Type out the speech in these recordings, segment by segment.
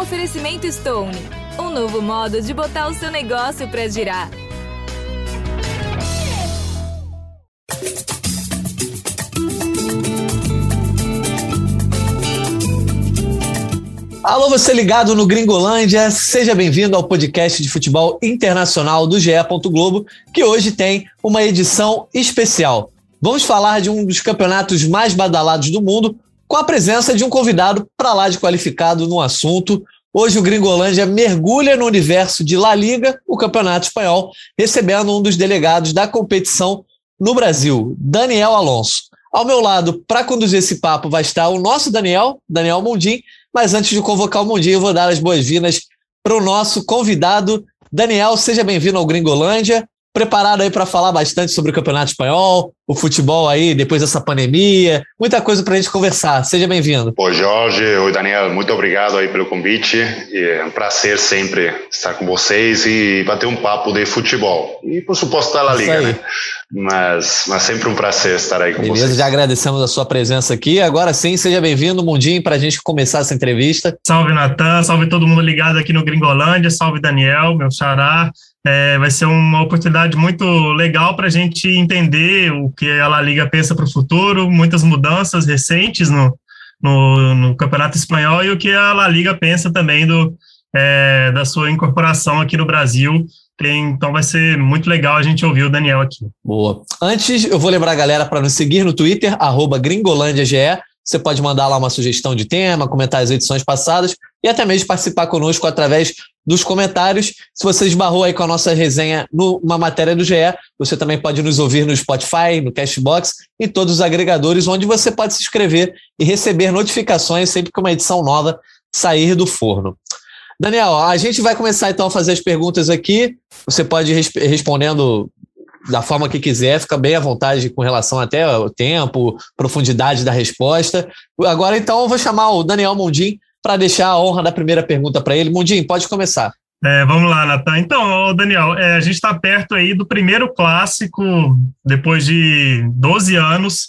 oferecimento Stone, um novo modo de botar o seu negócio para girar. Alô, você ligado no Gringolândia, seja bem-vindo ao podcast de futebol internacional do GE. Globo, que hoje tem uma edição especial. Vamos falar de um dos campeonatos mais badalados do mundo, com a presença de um convidado para lá de qualificado no assunto. Hoje o Gringolândia mergulha no universo de La Liga, o campeonato espanhol, recebendo um dos delegados da competição no Brasil, Daniel Alonso. Ao meu lado, para conduzir esse papo, vai estar o nosso Daniel, Daniel Mundim, mas antes de convocar o Mundim, eu vou dar as boas-vindas para o nosso convidado. Daniel, seja bem-vindo ao Gringolândia preparado aí para falar bastante sobre o Campeonato Espanhol, o futebol aí depois dessa pandemia, muita coisa para a gente conversar. Seja bem-vindo. Oi, Jorge. Oi, Daniel. Muito obrigado aí pelo convite. É um prazer sempre estar com vocês e bater um papo de futebol. E, por suposto, da La Liga, né? Mas, mas sempre um prazer estar aí com Beleza, vocês. já agradecemos a sua presença aqui. Agora sim, seja bem-vindo, Mundinho, para a gente começar essa entrevista. Salve, Natan. Salve todo mundo ligado aqui no Gringolândia. Salve, Daniel, meu xará. É, vai ser uma oportunidade muito legal para a gente entender o que a La Liga pensa para o futuro, muitas mudanças recentes no, no, no, Campeonato Espanhol e o que a La Liga pensa também do, é, da sua incorporação aqui no Brasil. Tem, então vai ser muito legal a gente ouvir o Daniel aqui. Boa. Antes, eu vou lembrar a galera para nos seguir no Twitter, gringolândiage. Você pode mandar lá uma sugestão de tema, comentar as edições passadas e até mesmo participar conosco através dos comentários. Se você esbarrou aí com a nossa resenha numa matéria do GE, você também pode nos ouvir no Spotify, no Cashbox e todos os agregadores, onde você pode se inscrever e receber notificações sempre que uma edição nova sair do forno. Daniel, a gente vai começar então a fazer as perguntas aqui. Você pode ir respondendo da forma que quiser, fica bem à vontade com relação até ao tempo, profundidade da resposta. Agora, então, eu vou chamar o Daniel Mundim para deixar a honra da primeira pergunta para ele. Mundim, pode começar. É, vamos lá, Natan. Então, Daniel, é, a gente está perto aí do primeiro clássico, depois de 12 anos.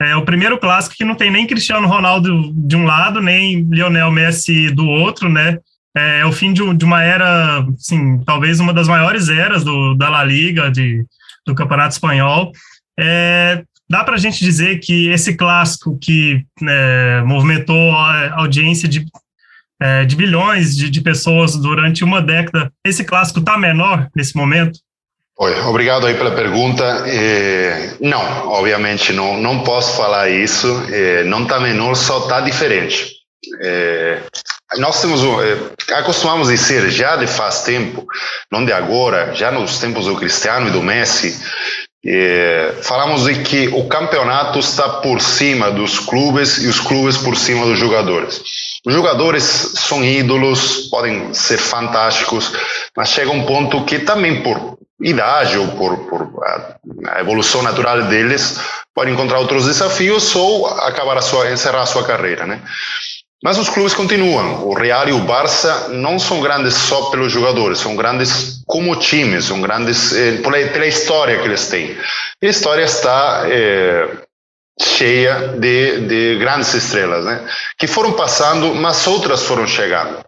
É o primeiro clássico que não tem nem Cristiano Ronaldo de um lado, nem Lionel Messi do outro, né? É, é o fim de, de, uma era, assim, talvez uma das maiores eras do, da La Liga, de, do Campeonato Espanhol. É, dá para a gente dizer que esse clássico que é, movimentou a audiência de, é, de bilhões de, de, pessoas durante uma década, esse clássico está menor nesse momento? Oi, obrigado aí pela pergunta. É, não, obviamente não, não posso falar isso. É, não está menor, só está diferente. É, nós temos um, é, acostumamos dizer já de faz tempo, não de agora, já nos tempos do Cristiano e do Messi, é, falamos de que o campeonato está por cima dos clubes e os clubes por cima dos jogadores. Os jogadores são ídolos, podem ser fantásticos, mas chega um ponto que também por idade ou por, por a evolução natural deles podem encontrar outros desafios ou acabar a sua encerrar a sua carreira, né? Mas os clubes continuam. O Real e o Barça não são grandes só pelos jogadores, são grandes como times, são grandes eh, pela, pela, história que eles têm. E a história está eh, cheia de, de grandes estrelas, né? Que foram passando, mas outras foram chegando.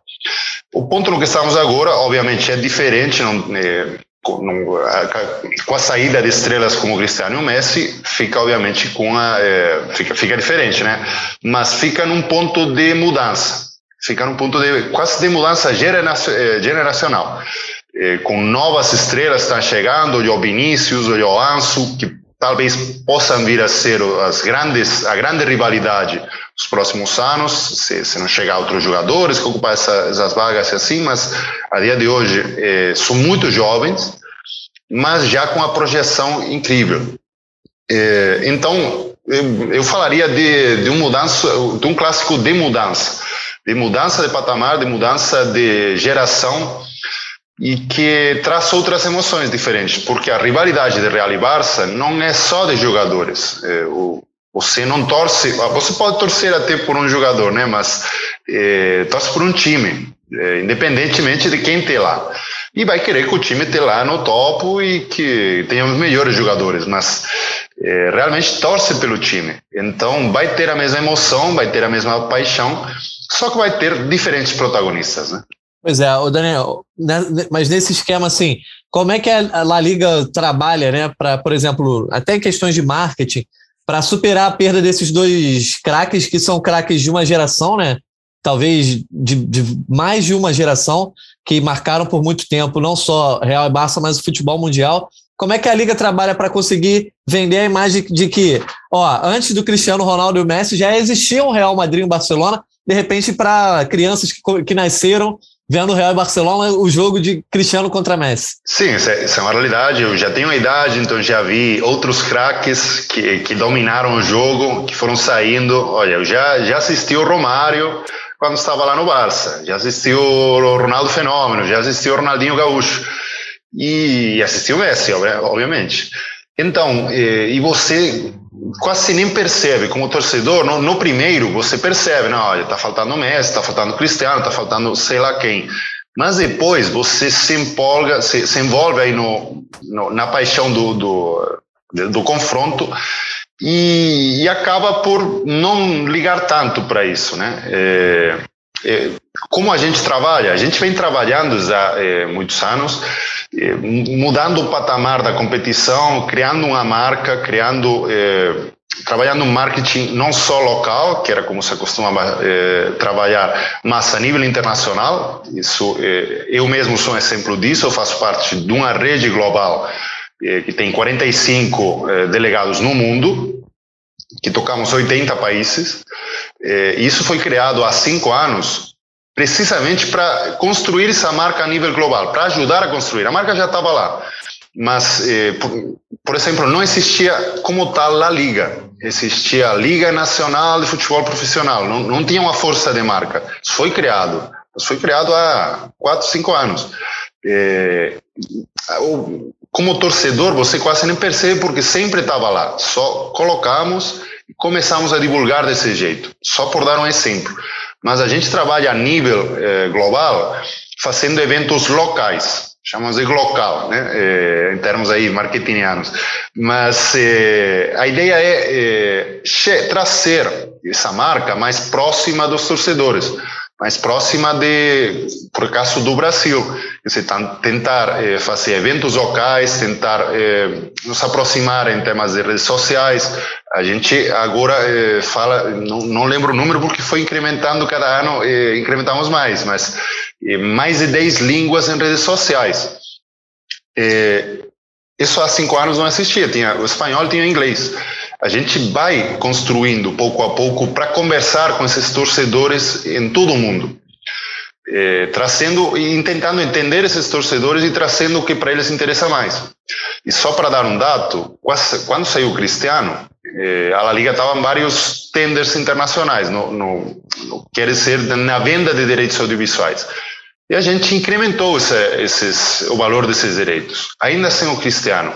O ponto no que estamos agora, obviamente, é diferente. Não, eh, com a saída de estrelas como Cristiano e Messi, fica obviamente com a é, fica, fica diferente, né? Mas fica num ponto de mudança, fica num ponto de quase de mudança é, generacional, é, com novas estrelas estão chegando, o Vinícius, o Ansu, que talvez possam vir a ser as grandes a grande rivalidade nos próximos anos, se, se não chegar outros jogadores que ocupar essa, essas vagas assim, mas a dia de hoje é, são muito jovens, mas já com a projeção incrível. É, então, eu, eu falaria de, de, um mudança, de um clássico de mudança, de mudança de patamar, de mudança de geração e que traz outras emoções diferentes, porque a rivalidade de Real e Barça não é só de jogadores. É, o, você não torce, você pode torcer até por um jogador, né? Mas é, torce por um time, é, independentemente de quem tem lá. E vai querer que o time esteja lá no topo e que tenha os melhores jogadores, mas é, realmente torce pelo time. Então vai ter a mesma emoção, vai ter a mesma paixão, só que vai ter diferentes protagonistas, né? Pois é, o Daniel, né, mas nesse esquema assim, como é que a La Liga trabalha, né, para, por exemplo, até em questões de marketing, para superar a perda desses dois craques que são craques de uma geração, né? Talvez de, de, mais de uma geração que marcaram por muito tempo não só Real e Barça, mas o futebol mundial. Como é que a liga trabalha para conseguir vender a imagem de que, ó, antes do Cristiano Ronaldo e o Messi já existia um Real Madrid e um Barcelona, de repente para crianças que, que nasceram vendo o Real e Barcelona, o jogo de Cristiano contra Messi. Sim, isso é, isso é uma realidade. Eu já tenho a idade, então já vi outros craques que, que dominaram o jogo, que foram saindo. Olha, eu já, já assisti o Romário quando estava lá no Barça, já assisti o Ronaldo Fenômeno, já assisti o Ronaldinho Gaúcho e assisti o Messi, obviamente. Então, e, você quase nem percebe como torcedor. No, no primeiro, você percebe, não, olha, tá faltando Messi, tá faltando Cristiano, tá faltando sei lá quem. Mas depois você se empolga, se, se envolve aí no, no, na paixão do, do, do confronto e, e, acaba por não ligar tanto para isso, né? É, é, como a gente trabalha? A gente vem trabalhando há é, muitos anos, é, mudando o patamar da competição, criando uma marca, criando, é, trabalhando um marketing não só local, que era como se costumava é, trabalhar, mas a nível internacional. Isso, eu mesmo sou um exemplo disso. Eu faço parte de uma rede global que tem 45 delegados no mundo, que tocamos 80 países. Isso foi criado há cinco anos precisamente para construir essa marca a nível global, para ajudar a construir. A marca já estava lá, mas, eh, por, exemplo, não existia como tal a liga. Existia a Liga Nacional de Futebol Profissional, não, não tinha uma força de marca. Isso foi criado, isso foi criado há quatro, cinco anos. Eh, como torcedor, você quase nem percebe porque sempre estava lá. Só colocamos e começamos a divulgar desse jeito, só por dar um exemplo mas a gente trabalha a nível eh, global fazendo eventos locais, chamamos de local, né, eh, em termos aí marketingianos. Mas eh, a ideia é trazer essa marca mais próxima dos torcedores, mais próxima de, por acaso, do Brasil. Dizer, tentar eh, fazer eventos locais, tentar eh, nos aproximar em temas de redes sociais. A gente agora eh, fala, não, não, lembro o número porque foi incrementando cada ano, eh, incrementamos mais, mas eh, mais de 10 línguas em redes sociais. Eh, isso há cinco anos não existia, tinha o espanhol tinha o inglês. A gente vai construindo pouco a pouco para conversar com esses torcedores em todo o mundo é, trazendo e tentando entender esses torcedores e trazendo o que para eles interessa mais. E só para dar um dado, quando saiu o Cristiano, é, a La Liga estava em vários tenders internacionais, no, no, no, quer dizer, na venda de direitos audiovisuais. E a gente incrementou esse, esses, o valor desses direitos, ainda sem o Cristiano.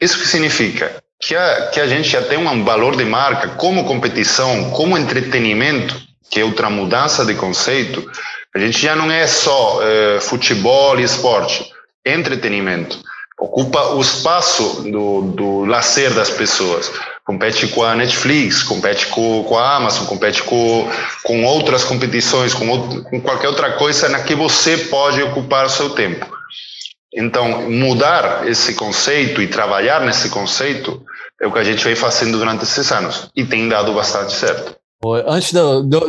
Isso que significa que a, que a gente já tem um valor de marca como competição, como entretenimento, que é outra mudança de conceito, a gente já não é só é, futebol e esporte, é entretenimento. Ocupa o espaço do, do lazer das pessoas. Compete com a Netflix, compete com, com a Amazon, compete com, com outras competições, com, outro, com qualquer outra coisa na que você pode ocupar seu tempo. Então, mudar esse conceito e trabalhar nesse conceito é o que a gente vem fazendo durante esses anos e tem dado bastante certo. Antes de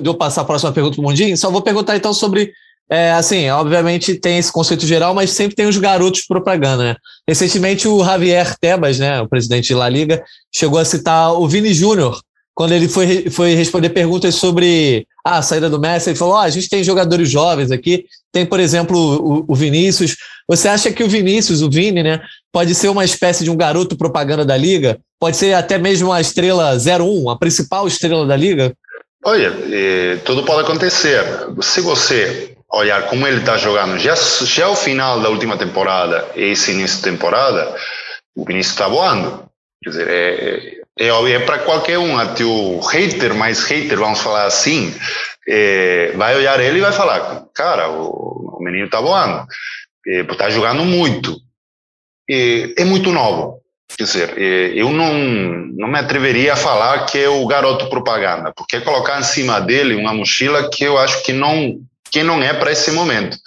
eu, passar a próxima pergunta para o Mundinho, só vou perguntar então sobre. É, assim, obviamente tem esse conceito geral, mas sempre tem os garotos propaganda, né? Recentemente o Javier Tebas, né, o presidente da Liga, chegou a citar o Vini Júnior quando ele foi, foi responder perguntas sobre ah, a saída do Messi. Ele falou: oh, a gente tem jogadores jovens aqui, tem, por exemplo, o, o Vinícius. Você acha que o Vinícius, o Vini, né, pode ser uma espécie de um garoto propaganda da Liga? Pode ser até mesmo a estrela 01, a principal estrela da Liga? Olha, eh, tudo pode acontecer. Se você olhar como ele está jogando, já, já o final da última temporada e esse início de temporada, o Vinícius está voando. Quer dizer, é, é, é, é para qualquer um, até o hater, mais hater, vamos falar assim, é, vai olhar ele e vai falar: cara, o, o menino está voando, está jogando muito, é muito novo. Quer dizer, eu não, não me atreveria a falar que é o garoto propaganda, porque é colocar em cima dele uma mochila que eu acho que não, que não é para esse momento.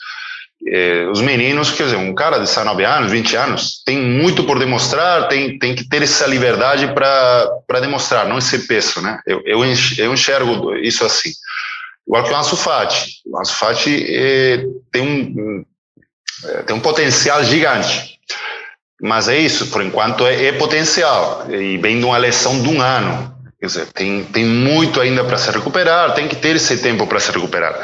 É, os meninos, quer dizer, um cara de 19 anos, 20 anos, tem muito por demonstrar, tem, tem que ter essa liberdade para demonstrar, não esse peso, né? Eu, eu, enxergo isso assim. Igual que o Ansu Fati. O Ansu Fati é, tem, um, é, tem um potencial gigante. Mas é isso, por enquanto é, é potencial. E vem de uma lesão de um ano. Quer dizer, tem, tem muito ainda para se recuperar, tem que ter esse tempo para se recuperar.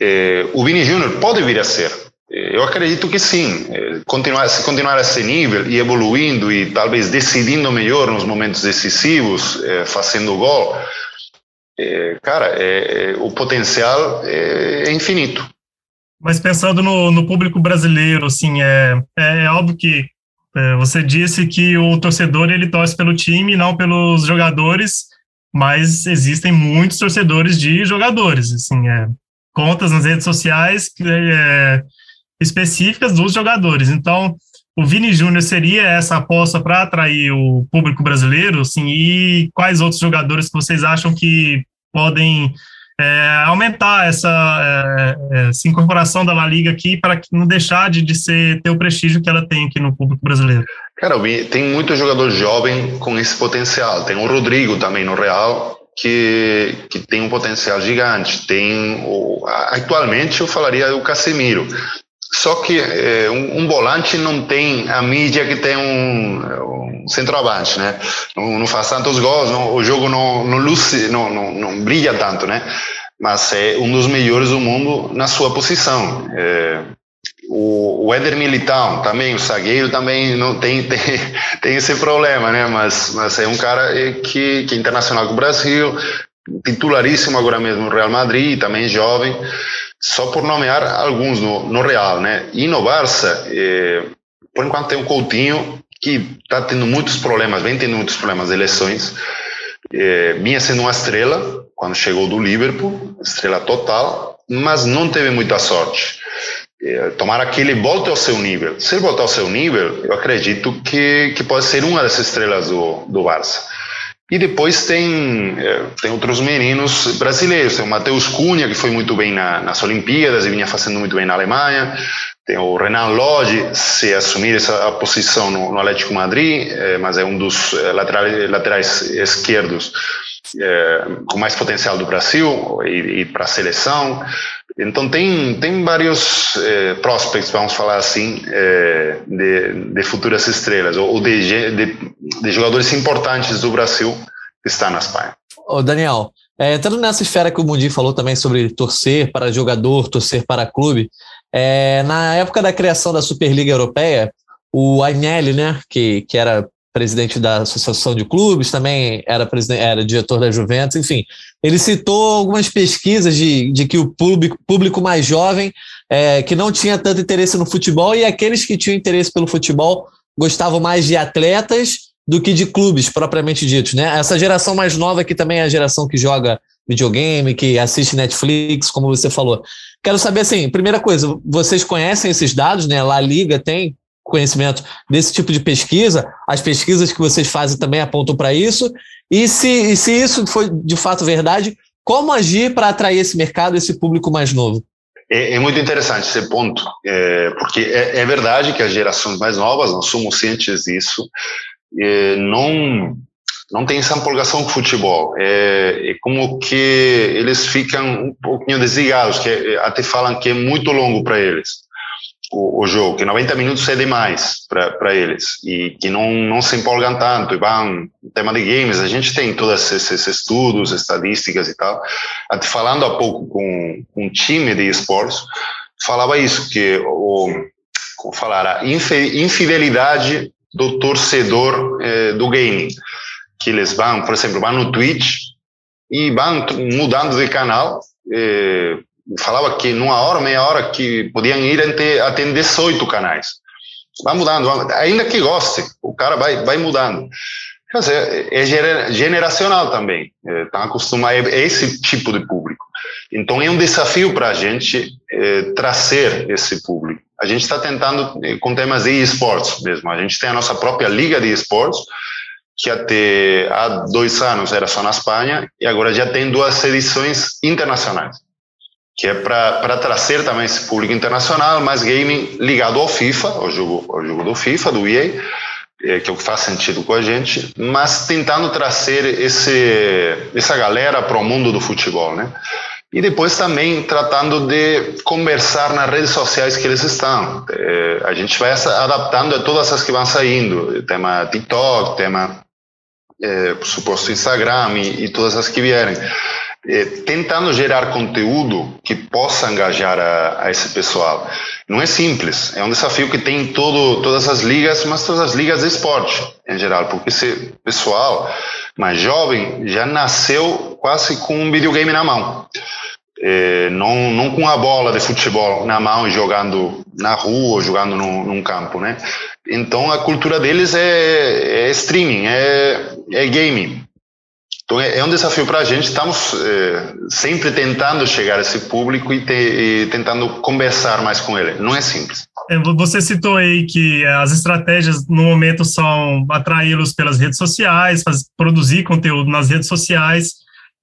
É, o Vini Júnior pode vir a ser. É, eu acredito que sim. É, continuar, se continuar a esse nível e evoluindo e talvez decidindo melhor nos momentos decisivos, é, fazendo gol, é, cara, é, é, o potencial é, é, infinito. Mas pensando no, no público brasileiro, assim, é, é, é óbvio que você disse que o torcedor ele torce pelo time, não pelos jogadores, mas existem muitos torcedores de jogadores, assim, é, contas nas redes sociais é, específicas dos jogadores. Então, o Vini Júnior seria essa aposta para atrair o público brasileiro, assim, e quais outros jogadores que vocês acham que podem é, aumentar essa, é, essa incorporação da La Liga aqui para não deixar de, de ser, ter o prestígio que ela tem aqui no público brasileiro? Cara, tem muito jogador jovem com esse potencial. Tem o Rodrigo também no Real, que, que tem um potencial gigante. Tem o, atualmente eu falaria do Casemiro. Só que é, um, um, volante não tem a mídia que tem um, um centroavante, né? Não, não, faz tantos gols, não, o jogo não, não, luce, não, não, não, brilha tanto, né? Mas é um dos melhores do mundo na sua posição. É, o, o Éder Militão também, o zagueiro também não tem, tem, tem esse problema, né? Mas, mas é um cara que, que é internacional com o Brasil, titularíssimo agora mesmo no Real Madrid, também jovem só por nomear alguns no, no Real, né? E no Barça, eh, por enquanto tem o Coutinho, que está tendo muitos problemas, vem tendo muitos problemas de lesões. Eh, vinha sendo uma estrela quando chegou do Liverpool, estrela total, mas não teve muita sorte. Eh, tomara que ele volte ao seu nível. Se ele voltar ao seu nível, eu acredito que, que pode ser uma dessas estrelas do, do Barça. E depois tem, é, tem outros meninos brasileiros. Tem o Matheus Cunha, que foi muito bem na, nas Olimpíadas e vinha fazendo muito bem na Alemanha. Tem o Renan Lodge, se assumir essa posição no, no Atlético Madrid, é, mas é um dos é, laterais, laterais esquerdos é, com mais potencial do Brasil e, e para a seleção. Então tem tem vários eh, prospects, vamos falar assim, eh, de, de futuras estrelas ou de, de, de, jogadores importantes do Brasil que está na Espanha. Ô Daniel, é, entrando nessa esfera que o Mundi falou também sobre torcer para jogador, torcer para clube, é, na época da criação da Superliga Europeia, o Agnelli, né, que, que era presidente da Associação de Clubes, também era, presidente, era diretor da Juventus, enfim. Ele citou algumas pesquisas de, de que o público, público mais jovem, é, que não tinha tanto interesse no futebol, e aqueles que tinham interesse pelo futebol gostavam mais de atletas do que de clubes propriamente ditos. Né? Essa geração mais nova que também é a geração que joga videogame, que assiste Netflix, como você falou. Quero saber, assim, primeira coisa, vocês conhecem esses dados, né? La Liga tem conhecimento desse tipo de pesquisa, as pesquisas que vocês fazem também apontam para isso, e se, e se isso foi de fato verdade, como agir para atrair esse mercado, esse público mais novo? É, é muito interessante esse ponto, é, porque é, é, verdade que as gerações mais novas, nós somos cientes disso, é, não não tem essa empolgação com o futebol. É, é, como que eles ficam um pouquinho desligados, que até falam que é muito longo para eles o, o, jogo, que 90 minutos é demais para eles e que não, não se empolgam tanto. E vão, tema de games, a gente tem todos esses estudos, estadísticas e tal. Até falando há pouco com, um time de esportes, falava isso, que o, como falar, a infidelidade do torcedor eh, do game, que eles vão, por exemplo, vão no Twitch e vão mudando de canal, eh, falava que numa hora, meia hora, que podiam ir até, até 18 canais. Vai mudando, ainda que goste, o cara vai, vai mudando. Quer dizer, é generacional também, está é, acostumado a esse tipo de público. Então é um desafio para a gente é, trazer esse público. A gente está tentando com temas de esportes mesmo. A gente tem a nossa própria liga de esportes, que até há dois anos era só na Espanha, e agora já tem duas edições internacionais, que é para trazer também esse público internacional, mais gaming ligado ao FIFA, ao jogo, ao jogo do FIFA, do EA, é, que é o que faz sentido com a gente, mas tentando trazer esse, essa galera para o mundo do futebol, né? E depois também tratando de conversar nas redes sociais que eles estão. É, a gente vai adaptando a todas as que vão saindo. Tema TikTok, tema, é, por suposto, Instagram e, e todas as que vierem. É, tentando gerar conteúdo que possa engajar a, a, esse pessoal. Não é simples, é um desafio que tem em todo, todas as ligas, mas todas as ligas de esporte em geral, porque esse pessoal mais jovem já nasceu quase com um videogame na mão. É, não, não com a bola de futebol na mão e jogando na rua, jogando no, num campo, né? Então a cultura deles é, é streaming, é, é gaming. Então é, é um desafio para a gente. Estamos é, sempre tentando chegar a esse público e, te, e, tentando conversar mais com ele. Não é simples. É, você citou aí que as estratégias no momento são atraí-los pelas redes sociais, produzir conteúdo nas redes sociais,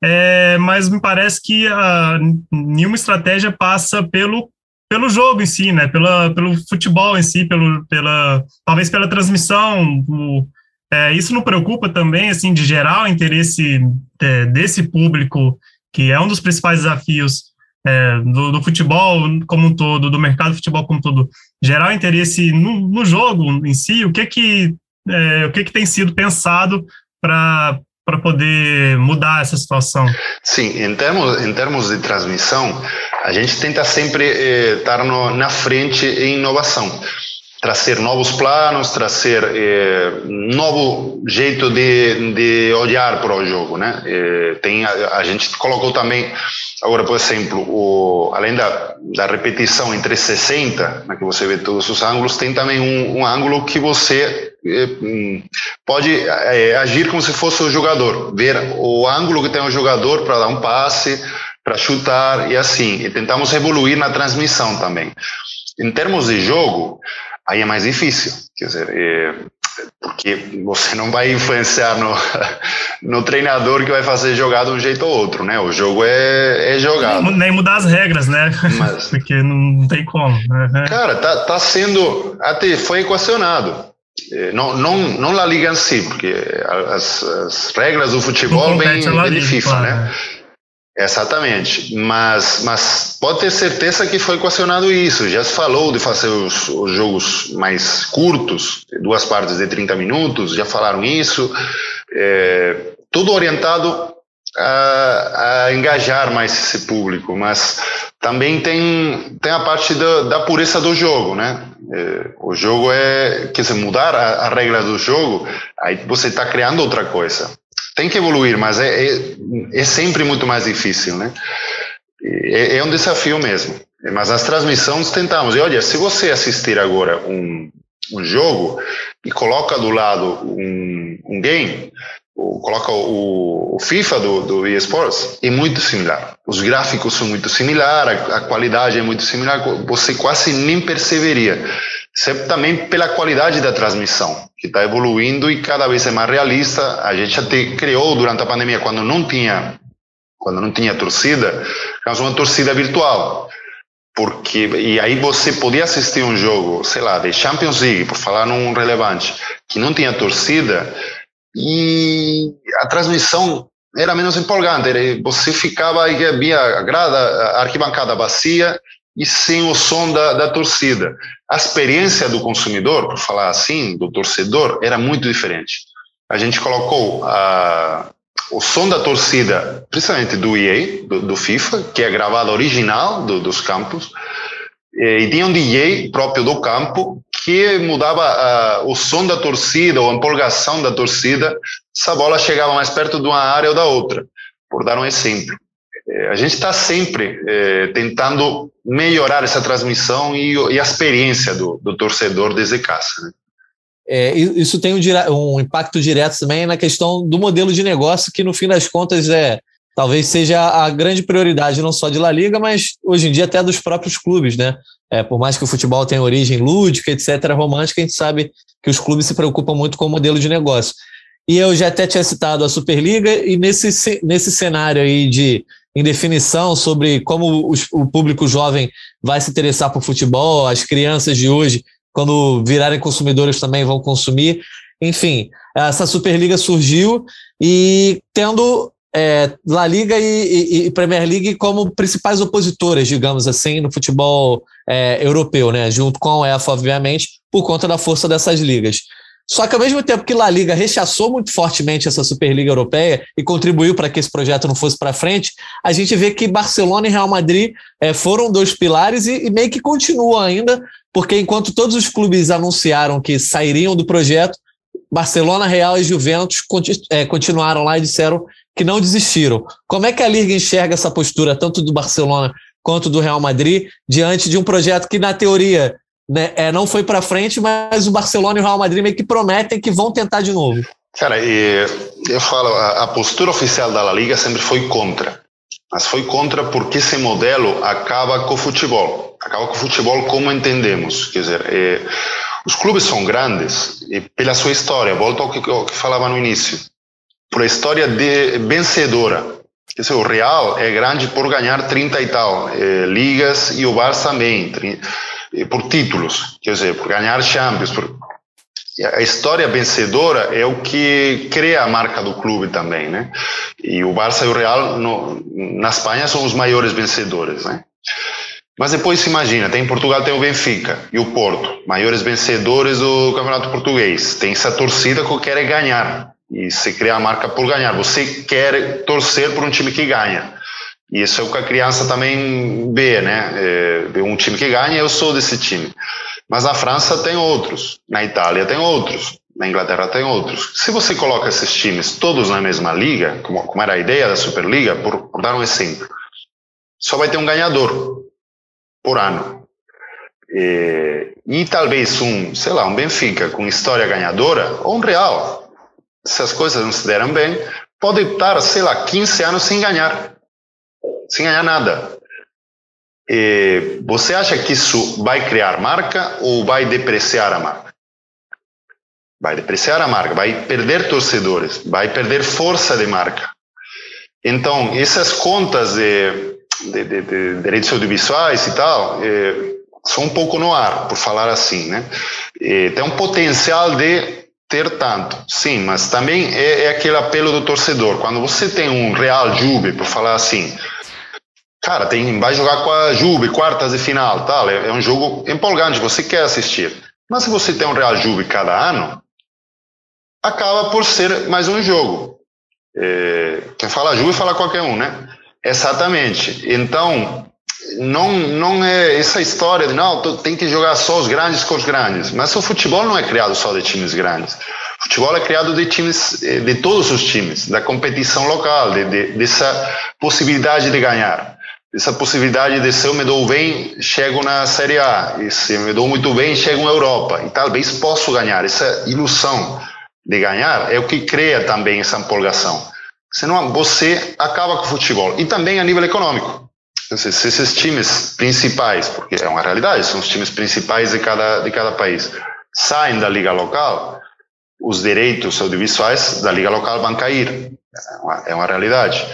é, mas me parece que a, nenhuma estratégia passa pelo pelo jogo em si, né? Pela, pelo futebol em si, pelo, pela talvez pela transmissão, o, é, isso não preocupa também, assim, de gerar o interesse é, desse público, que é um dos principais desafios é, do, do, futebol como um todo, do mercado de futebol como um todo, gerar o interesse no, no jogo em si, o que que, é, o que, que tem sido pensado para para poder mudar essa situação? Sim, em termos, em termos de transmissão, a gente tenta sempre eh, estar na frente em inovação trazer novos planos, trazer eh, novo jeito de, de olhar para o jogo, né? Eh, tem a, a, gente colocou também agora, por exemplo, o, além da, da repetição em 360, na que você vê todos os ângulos, tem também um, um ângulo que você eh, hum, pode agir como se fosse o jogador, ver o ângulo que tem o jogador para dar um passe, para chutar e assim. E tentamos evoluir na transmissão também. Em termos de jogo, aí é mais difícil. Quer dizer, é, porque você não vai influenciar no, no treinador que vai fazer jogar de um jeito ou outro, né? O jogo é, é jogado. Nem, nem mudar as regras, né? Mas, porque não tem como. Né? Cara, tá, tá sendo. Até foi equacionado. É, não, não, não La Liga em si, porque as, as regras do futebol vêm de FIFA, claro, né? Exatamente, mas, mas pode ter certeza que foi equacionado isso. Já se falou de fazer os, os, jogos mais curtos, duas partes de 30 minutos, já falaram isso. É, tudo orientado a, a, engajar mais esse público, mas também tem, tem a parte da, da pureza do jogo, né? É, o jogo é, quer dizer, mudar a, a regra do jogo, aí você está criando outra coisa tem que evoluir, mas é, é, é sempre muito mais difícil, né? É, é, um desafio mesmo. Mas as transmissões tentamos. E olha, se você assistir agora um, um jogo e coloca do lado um, um game, coloca o, o FIFA do, do eSports, é muito similar. Os gráficos são muito similares, a, a qualidade é muito similar, você quase nem perceberia sempre também pela qualidade da transmissão, que está evoluindo e cada vez é mais realista. A gente até criou durante a pandemia, quando não tinha, quando não tinha torcida, criamos uma torcida virtual. Porque, e aí você podia assistir um jogo, sei lá, de Champions League, por falar num relevante, que não tinha torcida, e a transmissão era menos empolgante. Você ficava e via a grada, a arquibancada vazia, e sem o som da, da torcida. A experiência do consumidor, por falar assim, do torcedor, era muito diferente. A gente colocou a, o som da torcida, principalmente do EA, do, do FIFA, que é gravado original do, dos campos, e tinha um DJ próprio do campo que mudava o som da torcida ou a empolgação da torcida se a bola chegava mais perto de uma área ou da outra, por dar um exemplo. É, a gente está sempre é, tentando melhorar essa transmissão e, e a experiência do, do, torcedor desde casa. Né? É, isso tem um, um, impacto direto também na questão do modelo de negócio, que no fim das contas é, talvez seja a grande prioridade não só de La Liga, mas hoje em dia até dos próprios clubes, né? É, por mais que o futebol tenha origem lúdica, etc., romântica, a gente sabe que os clubes se preocupam muito com o modelo de negócio. E eu já até tinha citado a Superliga, e nesse, nesse cenário aí de indefinição sobre como os, o público jovem vai se interessar por futebol, as crianças de hoje, quando virarem consumidores, também vão consumir. Enfim, essa Superliga surgiu e tendo é, La Liga e, e, e, Premier League como principais opositoras, digamos assim, no futebol é, europeu, né? junto com a UEFA, obviamente, por conta da força dessas ligas. Só que ao mesmo tempo que La Liga rechaçou muito fortemente essa Superliga Europeia e contribuiu para que esse projeto não fosse para frente, a gente vê que Barcelona e Real Madrid é, foram dois pilares e, e meio que continuam ainda, porque enquanto todos os clubes anunciaram que sairiam do projeto, Barcelona, Real e Juventus é, continuaram lá e disseram que não desistiram. Como é que a Liga enxerga essa postura, tanto do Barcelona quanto do Real Madrid, diante de um projeto que, na teoria, né, é, não foi para frente, mas o Barcelona e o Real Madrid meio que prometem que vão tentar de novo. Cara, eu falo, a, postura oficial da La Liga sempre foi contra. Mas foi contra porque esse modelo acaba com o futebol. Acaba com o futebol como entendemos. Quer dizer, é, os clubes são grandes pela sua história, volto ao que, ao que falava no início, por história de vencedora. Quer dizer, o Real é grande por ganhar 30 e tal é, ligas e o Barça também por títulos, quer dizer, por ganhar Champions. Por... A história vencedora é o que cria a marca do clube também, né? E o Barça e o Real no, na Espanha são os maiores vencedores, né? Mas depois se imagina, tem em Portugal tem o Benfica e o Porto, maiores vencedores do Campeonato Português. Tem essa torcida que quer ganhar e se cria a marca por ganhar. Você quer torcer por um time que ganha. Isso é o que a criança também vê, né? É, um time que ganha, eu sou desse time. Mas na França tem outros, na Itália tem outros, na Inglaterra tem outros. Se você coloca esses times todos na mesma liga, como, como era a ideia da Superliga, por, por dar um exemplo, só vai ter um ganhador por ano. E, e talvez um, sei lá, um Benfica com história ganhadora, ou um Real, se as coisas não se deram bem, pode estar, sei lá, 15 anos sem ganhar sem ganhar nada. E você acha que isso vai criar marca ou vai depreciar a marca? Vai depreciar a marca, vai perder torcedores, vai perder força de marca. Então, essas contas de, de, de, de direitos audiovisuais e tal é, são um pouco no ar, por falar assim, né? E tem um potencial de ter tanto, sim, mas também é, é aquele apelo do torcedor. Quando você tem um Real Juve, por falar assim, cara, tem, vai jogar com a Juve, quartas de final, tal. É, é, um jogo empolgante, você quer assistir. Mas se você tem um Real Juve cada ano, acaba por ser mais um jogo. É, quem fala Juve fala qualquer um, né? Exatamente. Então, não, não é essa história de não, tem que jogar só os grandes com os grandes. Mas o futebol não é criado só de times grandes. O futebol é criado de times, eh, de todos os times, da competição local, de, de, dessa possibilidade de ganhar essa possibilidade de se eu me dou bem, chego na Série A, e se eu me dou muito bem, chego na Europa, e talvez posso ganhar. Essa ilusão de ganhar é o que cria também essa empolgação. Senão você acaba com o futebol. E também a nível econômico. Se esses times principais, porque é uma realidade, são os times principais de cada, de cada país, saem da liga local, os direitos audiovisuais da liga local vão cair. É uma, é uma realidade.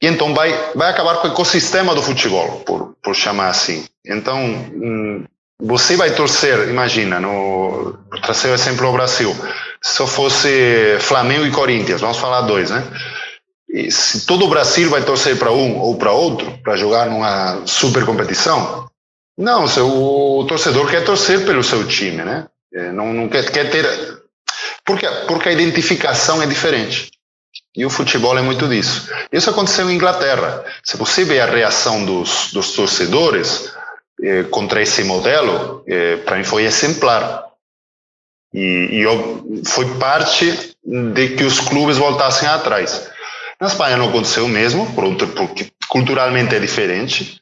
E então vai, vai acabar com o ecossistema do futebol, por, por chamar assim. Então, hum, você vai torcer, imagina, no, trazer o exemplo ao Brasil, se eu fosse Flamengo e Corinthians, vamos falar dois, né? E se todo o Brasil vai torcer para um ou para outro, para jogar numa super competição, não, o torcedor quer torcer pelo seu time, né? É, não, não quer, quer ter. Porque, porque a identificação é diferente. E o futebol é muito disso. Isso aconteceu em Inglaterra. Se você vê a reação dos, dos torcedores eh, contra esse modelo, eh, para mim foi exemplar. E, e foi parte de que os clubes voltassem atrás. Na Espanha não aconteceu o mesmo, porque culturalmente é diferente.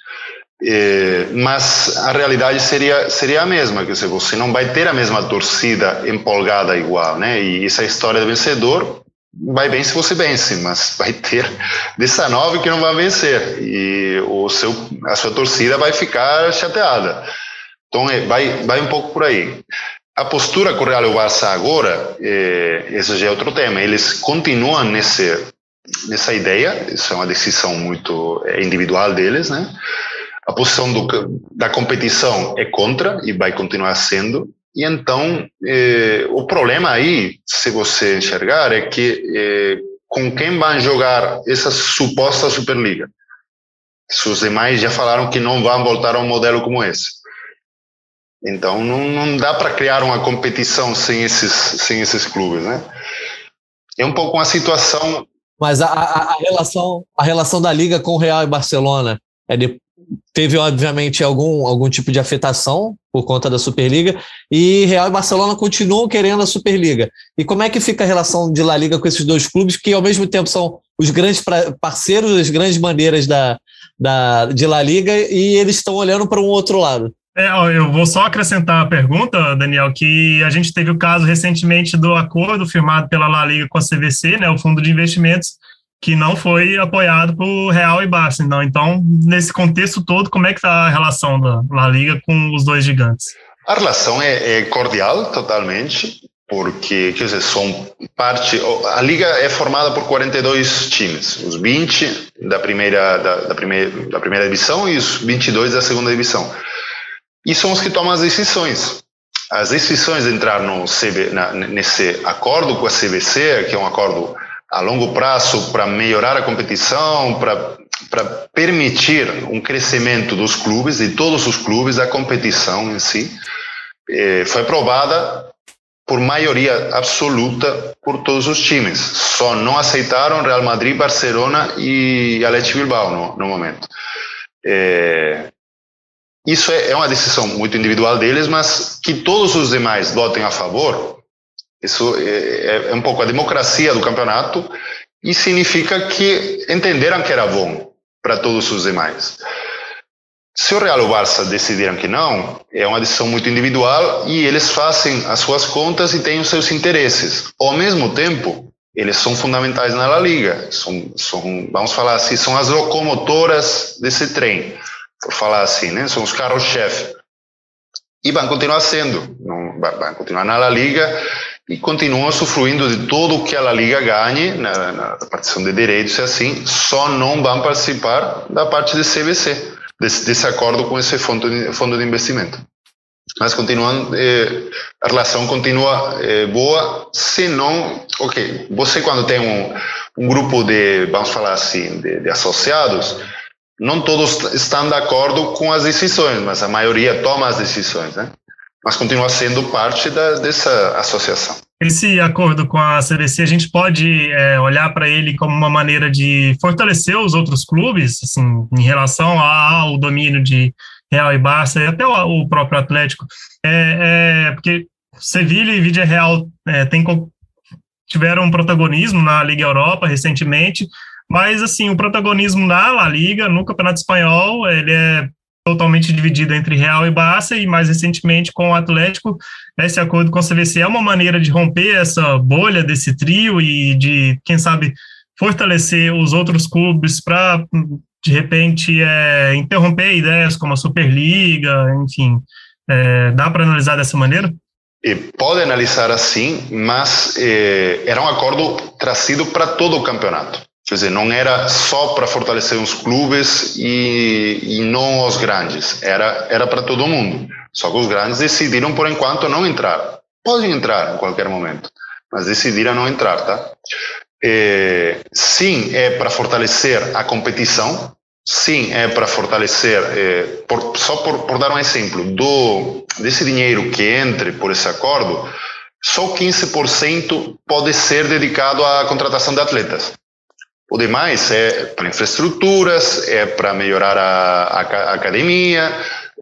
Eh, mas a realidade seria seria a mesma, dizer, você não vai ter a mesma torcida empolgada igual, né? E essa história do vencedor vai bem se você vence, mas vai ter 19 que não vai vencer e o seu, a sua torcida vai ficar chateada. Então é, vai, vai um pouco por aí. A postura que o Real e o Barça agora, é, esse já é outro tema, eles continuam nesse, nessa ideia, isso é uma decisão muito é, individual deles, né? A posição do, da competição é contra e vai continuar sendo, e então, eh, o problema aí, se você enxergar, é que eh, com quem vai jogar essa suposta Superliga? Se os demais já falaram que não vão voltar a um modelo como esse. Então, não, não dá para criar uma competição sem esses, sem esses clubes, né? É um pouco uma situação. Mas a, a, a relação, a relação da Liga com o Real e Barcelona é de, teve, obviamente, algum, algum tipo de afetação por conta da Superliga, e Real e Barcelona continuam querendo a Superliga. E como é que fica a relação de La Liga com esses dois clubes, que ao mesmo tempo são os grandes parceiros, as grandes bandeiras da, da, de La Liga, e eles estão olhando para um outro lado? É, eu vou só acrescentar a pergunta, Daniel, que a gente teve o caso recentemente do acordo firmado pela La Liga com a CVC, né, o Fundo de Investimentos, que não foi apoiado por Real e Barça. Não. Então, nesse contexto todo, como é que está a relação da La Liga com os dois gigantes? A relação é, é cordial, totalmente, porque, quer dizer, são parte... A Liga é formada por 42 times, os 20 da primeira, da, da primeira, da primeira divisão e os 22 da segunda divisão. E são os que tomam as decisões. As decisões de entrar no CB, na, nesse acordo com a CBC, que é um acordo a longo prazo para melhorar a competição, para permitir um crescimento dos clubes, de todos os clubes, da competição em si, eh, foi aprovada por maioria absoluta por todos os times. Só não aceitaram Real Madrid, Barcelona e Athletic Bilbao no, no momento. É, isso é, é uma decisão muito individual deles, mas que todos os demais votem a favor, isso é, é, é um pouco a democracia do campeonato e significa que entenderam que era bom para todos os demais. Se o Real ou o Barça decidiram que não, é uma decisão muito individual e eles fazem as suas contas e têm os seus interesses. Ao mesmo tempo, eles são fundamentais na La Liga. São, são, vamos falar assim, são as locomotoras desse trem, por falar assim, né? São os carros-chefe. E vão continuar sendo, não, vão continuar na La Liga e continuam usufruindo de todo o que a Liga ganhe na, na partição de direitos e assim, só não vão participar da parte de CVC, desse, desse acordo com esse fundo de, fundo de investimento. Mas continuando, eh, a relação continua eh, boa, se não, ok, você quando tem um, um grupo de, vamos falar assim, de, de associados, não todos estão de acordo com as decisões, mas a maioria toma as decisões, né? Mas continua sendo parte da, dessa associação. Esse acordo com a CBC, a gente pode é, olhar para ele como uma maneira de fortalecer os outros clubes, assim, em relação ao domínio de Real e Barça, e até o, o próprio Atlético. É, é, porque Sevilha e Vídea Real é, tem, tiveram protagonismo na Liga Europa recentemente, mas assim, o protagonismo na La Liga, no Campeonato Espanhol, ele é totalmente dividido entre Real e Barça, e mais recentemente com o Atlético, esse acordo com a CVC é uma maneira de romper essa bolha desse trio e de, quem sabe, fortalecer os outros clubes para, de repente, é, interromper ideias como a Superliga, enfim. É, dá para analisar dessa maneira? Pode analisar assim, mas eh, era um acordo trazido para todo o campeonato. Quer dizer, não era só para fortalecer os clubes e, e não os grandes, era, era para todo mundo. Só que os grandes decidiram, por enquanto, não entrar. Podem entrar em qualquer momento, mas decidiram não entrar, tá? É, sim, é para fortalecer a competição, sim, é para fortalecer, é, por, só por, por, dar um exemplo, do, desse dinheiro que entre por esse acordo, só 15% pode ser dedicado à contratação de atletas. O demais é para infraestruturas, é para melhorar a, a, academia,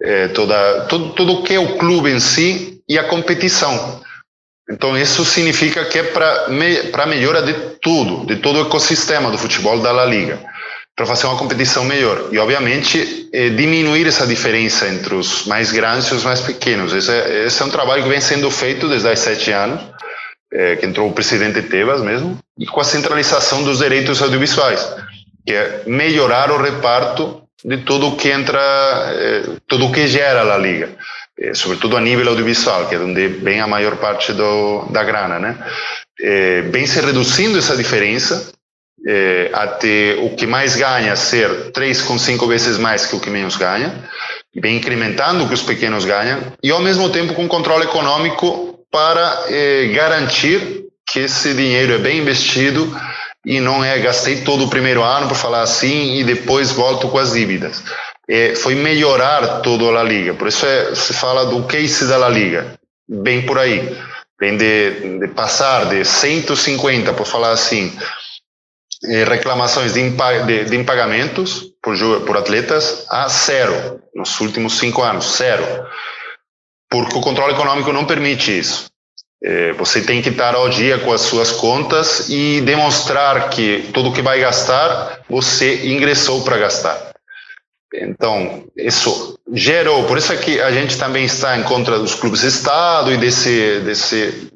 é toda, tudo, tudo que é o clube em si e a competição. Então, isso significa que é para me, a melhora de tudo, de todo o ecossistema do futebol da La Liga, para fazer uma competição melhor. E, obviamente, é, diminuir essa diferença entre os mais grandes e os mais pequenos. Esse é, esse é um trabalho que vem sendo feito desde há sete anos é, que entrou o presidente Tebas mesmo, e com a centralização dos direitos audiovisuais, que é melhorar o reparto de tudo o que entra, é, tudo o que gera a liga, é, sobretudo a nível audiovisual, que é onde vem a maior parte do, da grana, né? É, vem se reduzindo essa diferença até o que mais ganha ser 3,5 vezes mais que o que menos ganha, vem incrementando o que os pequenos ganham, e ao mesmo tempo com controle econômico para eh, garantir que esse dinheiro é bem investido e não é gastei todo o primeiro ano para falar assim e depois volto com as dívidas. É, foi melhorar toda a liga, por isso é, se fala do case da La Liga, bem por aí, vem de, de passar de 150, por falar assim, eh, reclamações de, de, de impagamentos por, por atletas a zero nos últimos cinco anos, zero porque o controle econômico não permite isso. É, você tem que estar ao dia com as suas contas e demonstrar que tudo que vai gastar, você ingressou para gastar. Então, isso gerou, por isso é que a gente também está em contra dos clubes de Estado e desse, desse,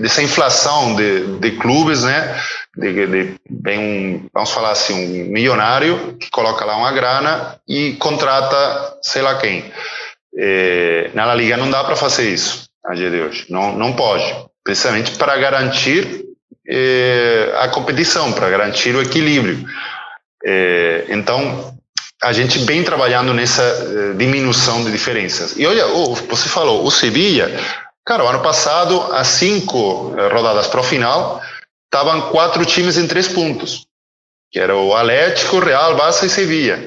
dessa inflação de, de clubes, né? De, de, vem um, vamos falar assim, um milionário que coloca lá uma grana e contrata sei lá quem. É, na La Liga não dá para fazer isso a dia de hoje. Não, não pode. Precisamente para garantir é, a competição, para garantir o equilíbrio. É, então, a gente vem trabalhando nessa é, diminuição de diferenças. E olha, você falou, o Sevilla, cara, o ano passado, as cinco é, rodadas para o final, estavam quatro times em três pontos, que era o Atlético, Real, Barça e Sevilla.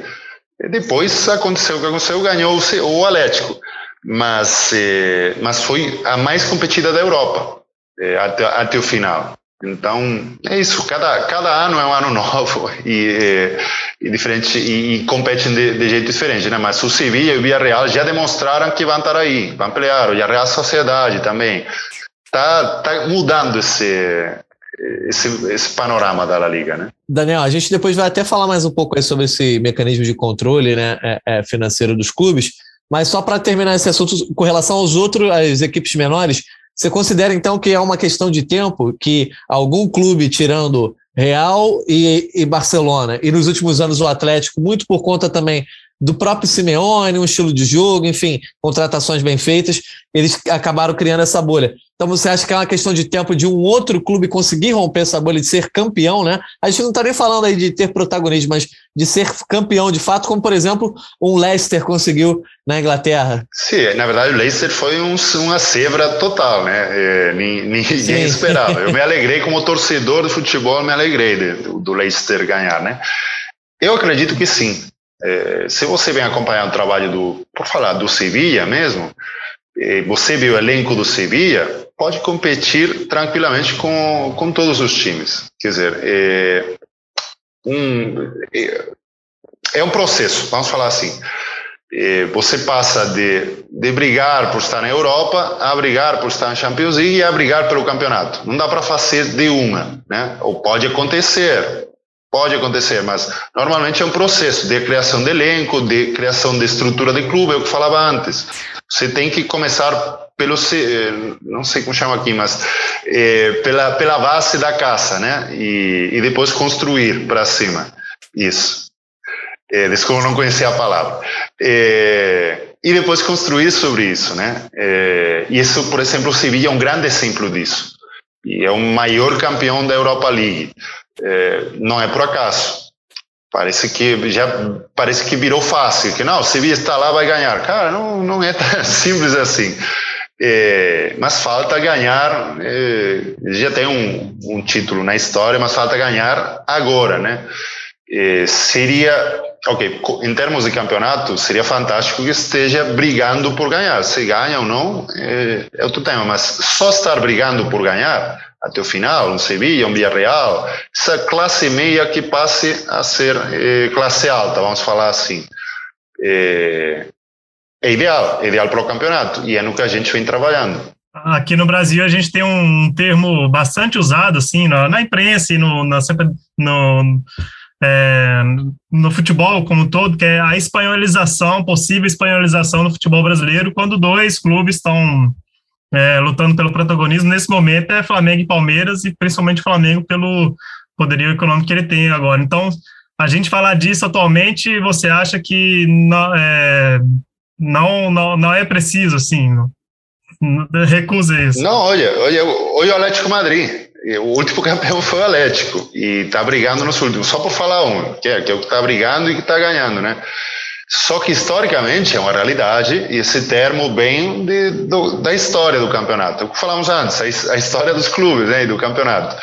E depois aconteceu o que aconteceu, ganhou o Atlético, mas, eh, mas foi a mais competida da Europa eh, até, até o final. Então, é isso. Cada, cada ano é um ano novo e, eh, e diferente e, e competem de, de, jeito diferente, né? Mas o Sevilla e o Villarreal já demonstraram que vão estar aí, vão. E a Real Sociedade também. Tá, tá mudando esse, esse, esse panorama da La Liga, né? Daniel, a gente depois vai até falar mais um pouco sobre esse mecanismo de controle né, é, é, financeiro dos clubes, mas só para terminar esse assunto, com relação aos outros, às equipes menores, você considera então que é uma questão de tempo que algum clube, tirando Real e, e Barcelona, e nos últimos anos o Atlético, muito por conta também do próprio Simeone, um estilo de jogo, enfim, contratações bem feitas, eles acabaram criando essa bolha. Então você acha que é uma questão de tempo de um outro clube conseguir romper essa bolha de ser campeão, né? A gente não está nem falando aí de ter protagonismo, mas de ser campeão de fato, como por exemplo um Leicester conseguiu na Inglaterra. Sim, na verdade o Leicester foi um, uma zebra total, né? É, ninguém Sim. esperava. Eu me alegrei como torcedor do futebol, me alegrei de, do Leicester ganhar, né? Eu acredito que sim. É, se você vem acompanhar o trabalho do, por falar do Sevilla mesmo, é, você viu o elenco do Sevilla, pode competir tranquilamente com, com todos os times. Quer dizer, é um, é, é um processo, vamos falar assim. É, você passa de, de brigar por estar na Europa a brigar por estar na Champions League e a brigar pelo campeonato. Não dá para fazer de uma, né? Ou pode acontecer, Pode acontecer, mas normalmente é um processo de criação de elenco, de criação de estrutura de clube, é o que falava antes. Você tem que começar pelo, eh, não sei como chama aqui, mas é, pela, pela base da casa, né? E, e depois construir para cima. Isso. É, desculpa, não conhecia a palavra. É, e depois construir sobre isso, né? É, e isso, por exemplo, o Sevilla é um grande exemplo disso. E é o maior campeão da Europa League não é por acaso. Parece que já parece que virou fácil, que não, se está lá vai ganhar. Cara, não, não é tão simples assim. É, mas falta ganhar. É, já tem um, um, título na história, mas falta ganhar agora, né? É, seria, ok, em termos de campeonato, seria fantástico que esteja brigando por ganhar. Se ganha ou não é, é outro tema, mas só estar brigando por ganhar até o final, um Sevilla, um Villarreal, essa classe meia que passe a ser eh, classe alta, vamos falar assim. É, é ideal, é ideal para o campeonato, e é no que a gente vem trabalhando. Aqui no Brasil a gente tem um termo bastante usado assim na, na imprensa e no, na, no, é, no futebol como um todo, que é a espanholização, possível espanholização do futebol brasileiro, quando dois clubes estão é, lutando pelo protagonismo, nesse momento é Flamengo e Palmeiras, e principalmente Flamengo pelo poderio econômico que ele tem agora. Então, a gente falar disso atualmente, você acha que é, não, não, não é preciso, assim, recusa isso? Não, olha, olha, olha o Atlético Madrid. O último campeão foi o Atlético e tá brigando nos últimos. Só por falar um, que é, que é o que tá brigando e que tá ganhando, né? Só que historicamente é uma realidade, e esse termo bem de, do, da história do campeonato. É o que falamos antes, a, a história dos clubes né, do campeonato.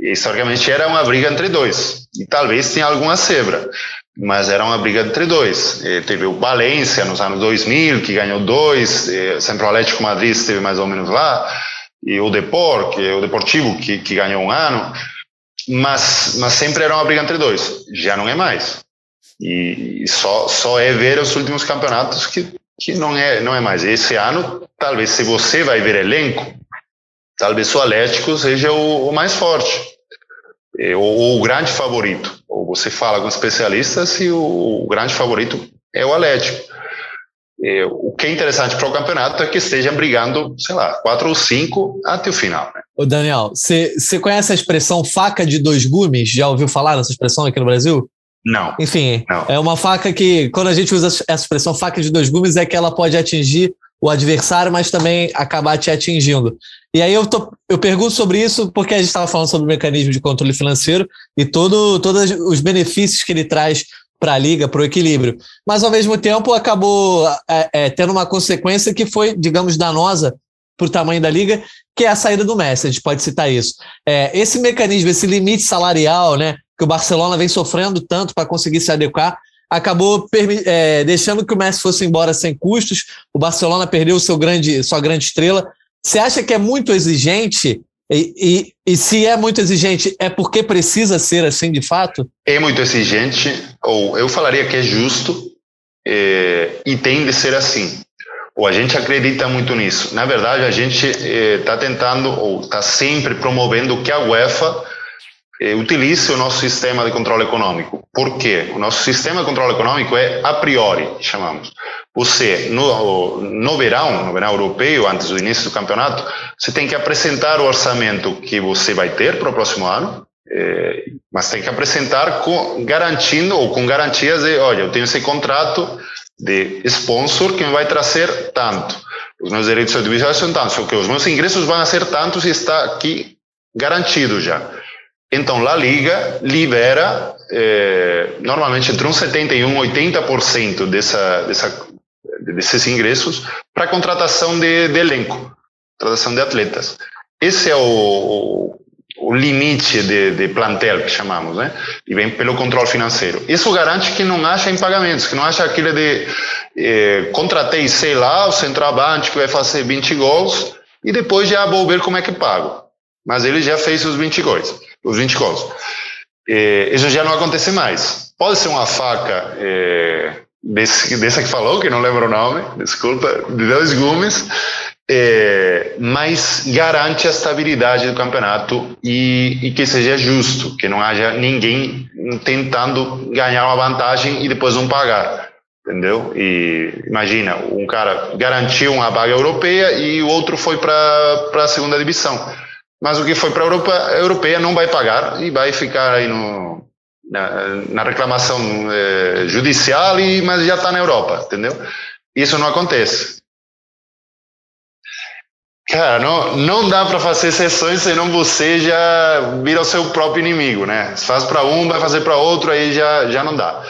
E, historicamente era uma briga entre dois, e talvez tenha alguma zebra, mas era uma briga entre dois. E teve o Valência nos anos 2000, que ganhou dois, sempre o Atlético Madrid esteve mais ou menos lá, e o Depor, que é o Deportivo, que, que ganhou um ano, mas, mas sempre era uma briga entre dois. Já não é mais. E, e só, só é ver os últimos campeonatos que, que não, é, não é mais. Esse ano, talvez, se você vai ver elenco, talvez o Atlético seja o, o mais forte, ou, o grande favorito. Ou você fala com especialistas e o, o grande favorito é o Atlético. É, o que é interessante para o campeonato é que estejam brigando, sei lá, quatro ou cinco até o final. Né? Ô Daniel, você conhece a expressão faca de dois gumes? Já ouviu falar dessa expressão aqui no Brasil? Não. Enfim, não. é uma faca que, quando a gente usa essa expressão faca de dois gumes, é que ela pode atingir o adversário, mas também acabar te atingindo. E aí eu, tô, eu pergunto sobre isso porque a gente estava falando sobre o mecanismo de controle financeiro e todo, todos os benefícios que ele traz para a liga, para o equilíbrio. Mas, ao mesmo tempo, acabou é, é, tendo uma consequência que foi, digamos, danosa para o tamanho da liga, que é a saída do Messi. A gente pode citar isso. É, esse mecanismo, esse limite salarial, né, que o Barcelona vem sofrendo tanto para conseguir se adequar, acabou é, deixando que o Messi fosse embora sem custos. O Barcelona perdeu seu grande, sua grande estrela. Você acha que é muito exigente e, e, e, se é muito exigente, é porque precisa ser assim de fato? É muito exigente, ou eu falaria que é justo, é, e tem de ser assim. Ou a gente acredita muito nisso. Na verdade, a gente está é, tentando, ou está sempre promovendo que a UEFA utilize o nosso sistema de controle econômico. Por quê? O nosso sistema de controle econômico é a priori, chamamos. Você, no, no verão, no verão europeu, antes do início do campeonato, você tem que apresentar o orçamento que você vai ter para o próximo ano, é, mas tem que apresentar com, garantindo ou com garantias de, olha, eu tenho esse contrato de sponsor que me vai trazer tanto. Os meus direitos audiovisuais são tantos, que os meus ingressos vão ser tantos e está aqui garantido já. Então, a Liga libera eh, normalmente entre uns 71% e 80% dessa, dessa, desses ingressos para contratação de, de, elenco, contratação de atletas. Esse é o, o, o limite de, de, plantel, que chamamos, né? E vem pelo controle financeiro. Isso garante que não haja impagamentos, que não haja aquilo de eh, contratei, sei lá, o centroavante que vai fazer 20 gols e depois já vou ver como é que pago. Mas ele já fez os 20 gols os 20 gols. É, isso já não acontece mais. Pode ser uma faca é, desse, dessa que falou, que não lembro o nome, desculpa, de dois gumes, é, mas garante a estabilidade do campeonato e, e, que seja justo, que não haja ninguém tentando ganhar uma vantagem e depois não pagar. Entendeu? E imagina, um cara garantiu uma vaga europeia e o outro foi para a segunda divisão mas o que foi para a Europa, a europeia não vai pagar e vai ficar aí no, na, na reclamação é, judicial, e, mas já está na Europa, entendeu? Isso não acontece. Cara, não, não dá para fazer exceções senão você já vira o seu próprio inimigo, né? Se faz para um, vai fazer para outro, aí já, já não dá.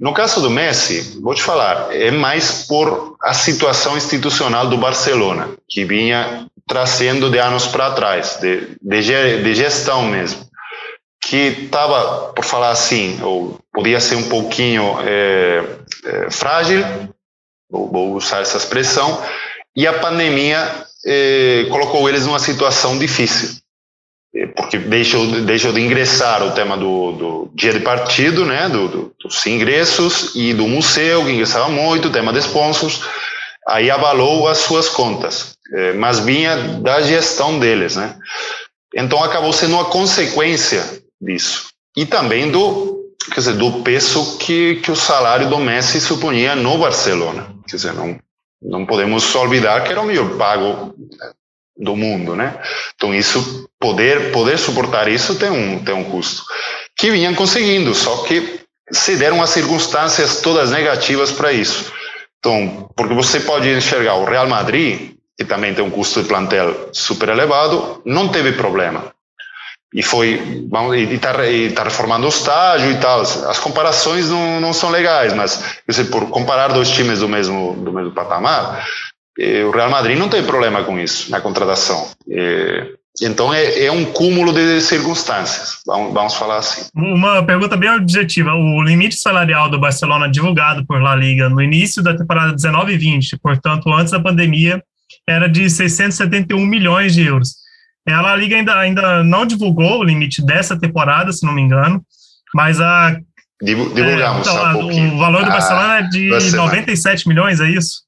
No caso do Messi, vou te falar, é mais por a situação institucional do Barcelona, que vinha trazendo de anos para trás, de, de, de, gestão mesmo, que estava, por falar assim, ou podia ser um pouquinho é, é, frágil, vou, vou, usar essa expressão, e a pandemia é, colocou eles numa situação difícil, é, porque deixou, deixou de ingressar o tema do, do dia de partido, né, do, do, dos ingressos e do museu, que ingressava muito, o tema de sponsors, aí abalou as suas contas, é, mas vinha da gestão deles, né? Então acabou sendo uma consequência disso e também do quer dizer do peso que que o salário do Messi supunha no Barcelona, quer dizer não não podemos olvidar que era o melhor pago do mundo, né? Então isso poder poder suportar isso tem um tem um custo que vinham conseguindo, só que se deram as circunstâncias todas negativas para isso. Então, porque você pode enxergar o Real Madrid, que também tem um custo de plantel super elevado, não teve problema. E foi, e está tá reformando o estágio e tal. As comparações não, não são legais, mas você, por comparar dois times do mesmo, do mesmo patamar, eh, o Real Madrid não tem problema com isso na contratação. Eh, então é, é, um cúmulo de circunstâncias, vamos, vamos, falar assim. Uma pergunta bem objetiva: o limite salarial do Barcelona divulgado por La Liga no início da temporada 19 e 20, portanto antes da pandemia, era de 671 milhões de euros. A La Liga ainda, ainda não divulgou o limite dessa temporada, se não me engano, mas a divulgamos é, então, o valor do ah, Barcelona é de 97 milhões, é isso?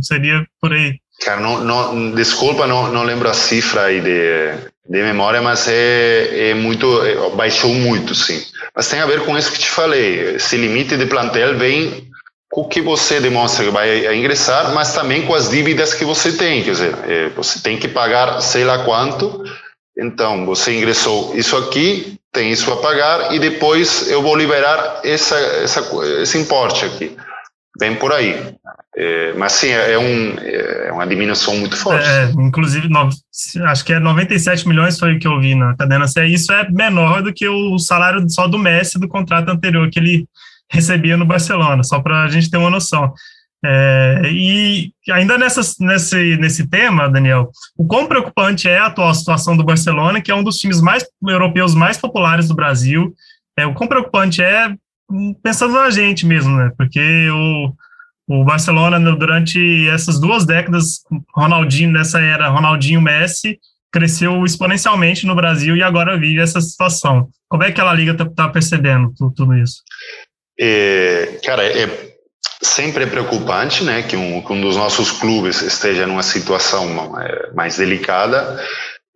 Seria por aí. Cara, não, não, desculpa, não, não lembro a cifra aí de, de memória, mas é, é muito, é, baixou muito, sim. Mas tem a ver com isso que te falei. Esse limite de plantel vem com o que você demonstra que vai ingressar, mas também com as dívidas que você tem. Quer dizer, é, você tem que pagar sei lá quanto. Então, você ingressou isso aqui, tem isso a pagar, e depois eu vou liberar essa, essa, esse importe aqui. Bem por aí. É, mas sim, é, um, é uma diminuição muito forte. É, inclusive, no, acho que é 97 milhões foi o que eu vi na cadena. Isso é menor do que o salário só do Messi do contrato anterior que ele recebia no Barcelona, só para a gente ter uma noção. É, e ainda nessa, nesse, nesse tema, Daniel, o quão preocupante é a atual situação do Barcelona, que é um dos times mais europeus mais populares do Brasil. É, o quão preocupante é pensando na gente mesmo, né? Porque o, o Barcelona, durante essas duas décadas, Ronaldinho, nessa era Ronaldinho Messi, cresceu exponencialmente no Brasil e agora vive essa situação. Como é que a Liga está tá percebendo tudo, tudo isso? É, cara, é sempre preocupante, né, que um, que um dos nossos clubes esteja numa situação é, mais delicada.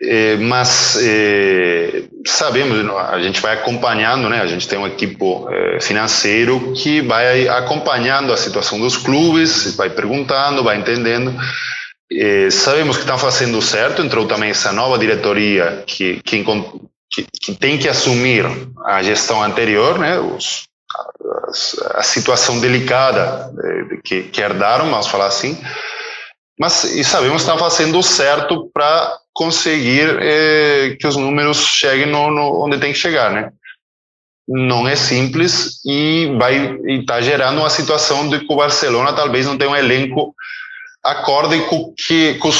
É, mas é, sabemos, a gente vai acompanhando, né? A gente tem um equipo é, financeiro que vai acompanhando a situação dos clubes, vai perguntando, vai entendendo. É, sabemos que estão fazendo certo. Entrou também essa nova diretoria que, que, que, que tem que assumir a gestão anterior, né? Os, a, situação delicada é, que, que herdaram, vamos falar assim. Mas e sabemos que estão fazendo certo para conseguir é, que os números cheguem no, no, onde tem que chegar, né? Não é simples e vai estar tá gerando uma situação de que o Barcelona talvez não tenha um elenco acorde com, que, com,